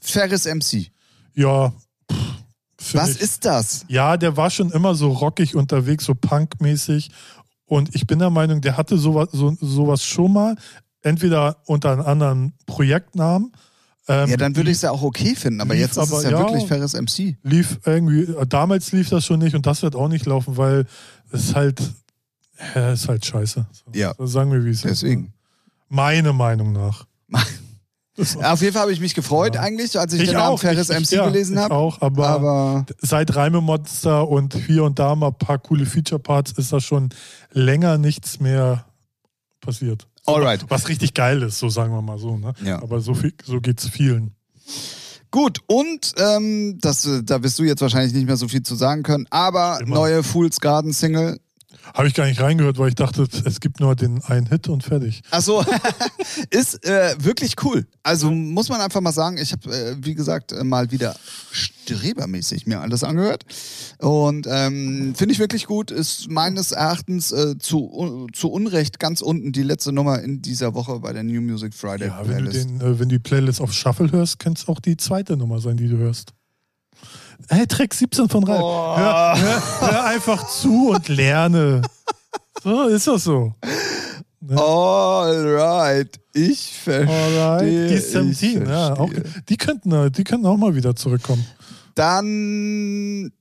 Ferris MC.
Ja. pff,
Was
ich.
ist das?
Ja, der war schon immer so rockig unterwegs, so punkmäßig. Und ich bin der Meinung, der hatte sowas, so, sowas schon mal, entweder unter einem anderen Projektnamen. Ähm,
Ja, dann würde ich es ja auch okay finden, aber jetzt ist es ja,
ja.
wirklich Ferris MC.
lief irgendwie, damals lief das schon nicht und das wird auch nicht laufen, weil es halt, ja, ist halt scheiße. So,
Ja.
Sagen wir, wie es ist.
Deswegen.
Meine Meinung nach.
Auf jeden Fall habe ich mich gefreut
Ja.
eigentlich, als ich,
Ich
den Namen Ferris
ich-
MC
ja,
gelesen
ich
habe.
auch, aber-
aber
Seit Reimemonster und hier und da mal ein paar coole Feature-Parts ist da schon länger nichts mehr passiert.
alright.
Was richtig geil ist, so sagen wir mal so. Ne?
Ja.
Aber so, viel, so geht es vielen.
Gut, und ähm, das, äh, da wirst du jetzt wahrscheinlich nicht mehr so viel zu sagen können, aber
Immer.
neue Fool's Garden Single.
Habe ich gar nicht reingehört, weil ich dachte, es gibt nur den einen Hit und fertig.
Achso, ist äh, wirklich cool. Also muss man einfach mal sagen, ich habe, äh, wie gesagt, äh, mal wieder strebermäßig mir alles angehört. Und ähm, finde ich wirklich gut. Ist meines Erachtens äh, zu, zu Unrecht ganz unten die letzte Nummer in dieser Woche bei der New Music Friday
Ja, wenn du,
Playlist.
den, äh, wenn du die Playlist auf Shuffle hörst, kann es auch die zweite Nummer sein, die du hörst. Hey, Track 17 von Ralf.
Oh.
Hör, hör, hör einfach zu und lerne. So ist das so.
Alright, ich verstehe.
Alright. Die
ich
17, ja. Auch, die, könnten, die könnten auch mal wieder zurückkommen.
Dann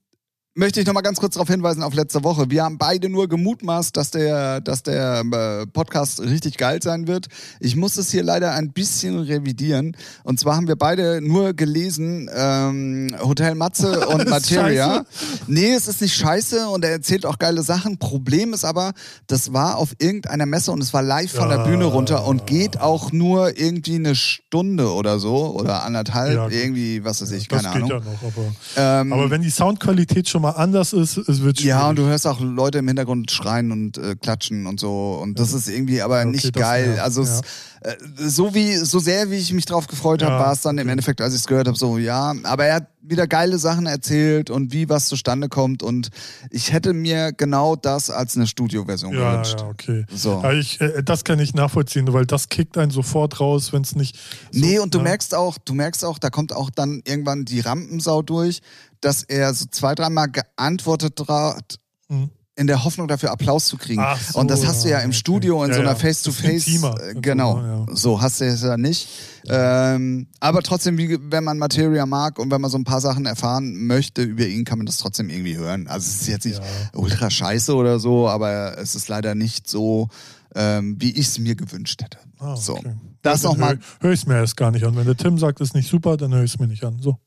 möchte ich noch mal ganz kurz darauf hinweisen auf letzte Woche. Wir haben beide nur gemutmaßt, dass der, dass der äh, Podcast richtig geil sein wird. Ich muss es hier leider ein bisschen revidieren. Und zwar haben wir beide nur gelesen ähm, Hotel Matze und Materia. Nee, es ist nicht scheiße und er erzählt auch geile Sachen. Problem ist aber, das war auf irgendeiner Messe und es war live von der. Bühne runter und geht auch nur irgendwie eine Stunde oder so oder anderthalb,
Ja,
irgendwie, was weiß ich, keine Ahnung.
ja noch. Aber,
Ähm,
aber wenn die Soundqualität schon mal anders ist, es wird schwierig.
ja, und du hörst auch Leute im Hintergrund schreien und äh, klatschen und so. Und das ist irgendwie aber
Okay,
nicht
das
geil.
nervt,
also es, äh, so wie, so sehr wie ich mich drauf gefreut habe,
Ja,
war es dann im. Endeffekt, als ich es gehört habe, so, ja, aber er hat wieder geile Sachen erzählt und wie was zustande kommt. Und ich hätte mir genau das als eine Studioversion
Ja,
gewünscht.
ja, okay.
So.
Ja, ich, äh, das kann ich nachvollziehen, weil das kickt einen sofort raus, wenn es nicht. So,
nee, und du
ja.
merkst auch, du merkst auch, da kommt auch dann irgendwann die Rampensau durch, dass er so zwei, dreimal geantwortet hat,
Mhm.
in der Hoffnung dafür Applaus zu kriegen.
So,
und das hast du ja im
okay.
Studio in
Ja,
so einer
ja.
Face-to-Face.
Das intimer.
äh, genau.
Ja.
So hast du es ja nicht. Ähm, aber trotzdem, wie, wenn man Materia mag und wenn man so ein paar Sachen erfahren möchte über ihn, kann man das trotzdem irgendwie hören. Also es ist jetzt nicht
Ja.
ultra scheiße oder so, aber es ist leider nicht so, ähm, wie ich es mir gewünscht hätte.
Ah,
So.
okay.
Das
Dann
nochmal.
Höre hör ich es mir erst gar nicht an. Wenn der Tim sagt, ist nicht super, dann höre ich es mir nicht an. So.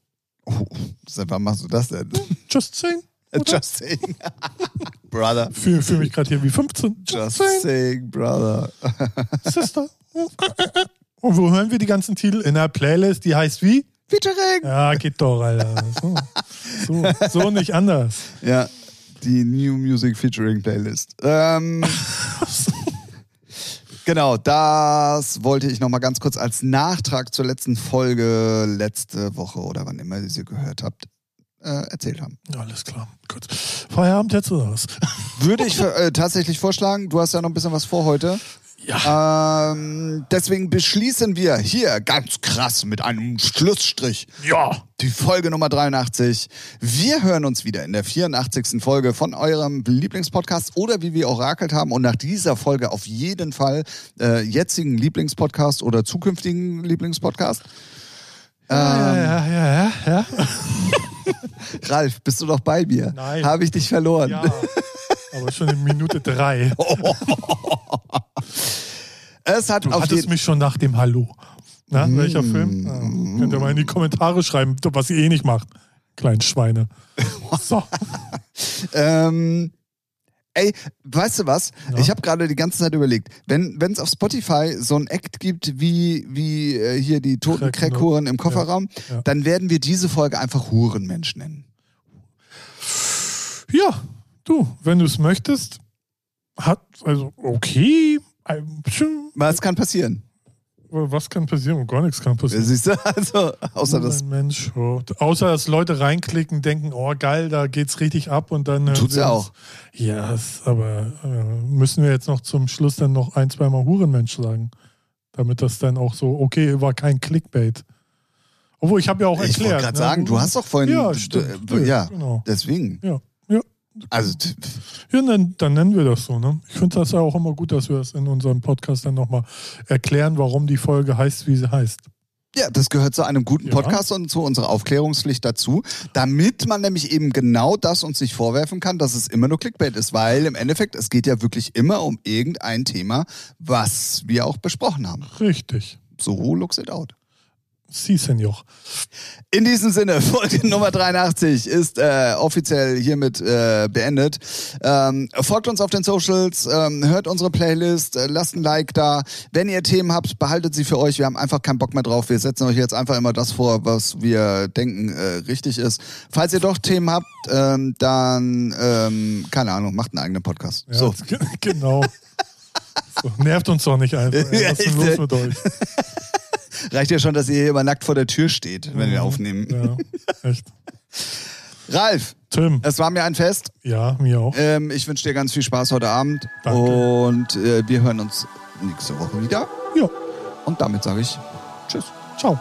Oh, seit wann machst du das denn?
Just saying. Oder?
Just saying. Brother.
Fühle fühl mich gerade hier wie 15.
Just
saying,
saying, brother.
Sister. Und wo hören wir die ganzen Titel? In einer Playlist, die heißt wie?
Featuring.
Ja, geht doch, Alter. So, so, so nicht anders.
Ja, die New Music Featuring Playlist. Ähm, genau, das wollte ich nochmal ganz kurz als Nachtrag zur letzten Folge letzte Woche oder wann immer ihr sie gehört habt. äh, erzählt haben.
Alles klar. Gut. Feierabend jetzt oder was?
Würde ich äh, tatsächlich vorschlagen. Du hast ja noch ein bisschen was vor heute.
Ja.
Ähm, deswegen beschließen wir hier ganz krass mit einem Schlussstrich
Ja.
die Folge Nummer 83. Wir hören uns wieder in der 84. Folge von eurem Lieblingspodcast oder wie wir orakelt haben und nach dieser Folge auf jeden Fall äh, jetzigen Lieblingspodcast oder zukünftigen Lieblingspodcast.
Ja, ja, ja, ja, ja.
Ralf, bist du noch bei mir?
Nein.
Habe ich dich verloren?
ja. Aber schon in Minute drei.
Es hat
Du
auf
hattest mich schon nach dem Hallo. Na, welcher Film? Ja, könnt ihr mal in die Kommentare schreiben, was ihr eh nicht macht. Kleinen Schweine. So.
Ähm, ey, weißt du was?
Ja.
Ich habe gerade die ganze Zeit überlegt, wenn es auf Spotify so ein Act gibt wie, wie äh, hier die toten
Crack, ne?
Crackhuren im Kofferraum,
ja.
dann werden wir diese Folge einfach Hurenmensch nennen.
Ja, du, wenn du es möchtest, hat, also okay,
Was kann passieren?
was kann passieren? Gar nichts kann passieren.
Siehst du? Also, außer das.
Ein Mensch, oh. außer dass Leute reinklicken, denken, oh geil, da geht's richtig ab und dann. äh,
Tut's ja auch.
Ja, es- aber äh, müssen wir jetzt noch zum Schluss dann noch ein, zweimal Hurenmensch sagen, damit das dann auch so, okay, war kein Clickbait. Obwohl, ich habe ja auch
Ich
erklärt.
wollte gerade
ne?
sagen, du hast doch vorhin.
Ja, stimmt.
ja,
Genau.
deswegen.
Ja.
Also,
Ja, dann, dann nennen wir das so. Ne? Ich finde das ja auch immer gut, dass wir das in unserem Podcast dann nochmal erklären, warum die Folge heißt, wie sie heißt.
ja, das gehört zu einem guten
Ja.
Podcast und zu unserer Aufklärungspflicht dazu, damit man nämlich eben genau das uns nicht vorwerfen kann, dass es immer nur Clickbait ist, weil im Endeffekt, es geht ja wirklich immer um irgendein Thema, was wir auch besprochen haben.
Richtig.
So looks it out.
Sie, Senor.
In diesem Sinne, Folge Nummer 83 ist äh, offiziell hiermit äh, beendet. Ähm, folgt uns auf den Socials, ähm, hört unsere Playlist, äh, lasst ein Like da. Wenn ihr Themen habt, behaltet sie für euch. Wir haben einfach keinen Bock mehr drauf. Wir setzen euch jetzt einfach immer das vor, was wir denken äh, richtig ist. Falls ihr doch Themen habt, ähm, dann, ähm, keine Ahnung, macht einen eigenen Podcast.
Ja,
So.
Genau. So, nervt uns doch nicht einfach. Ey, was ist denn los mit euch?
Reicht ja schon, dass ihr hier immer nackt vor der Tür steht, wenn wir aufnehmen.
Ja, echt.
Ralf,
Tim.
es war mir ein Fest.
Ja, mir auch.
Ähm, ich wünsche dir ganz viel Spaß heute Abend.
Danke.
Und äh, wir hören uns nächste Woche wieder.
Ja.
Und damit sage ich Tschüss.
Ciao.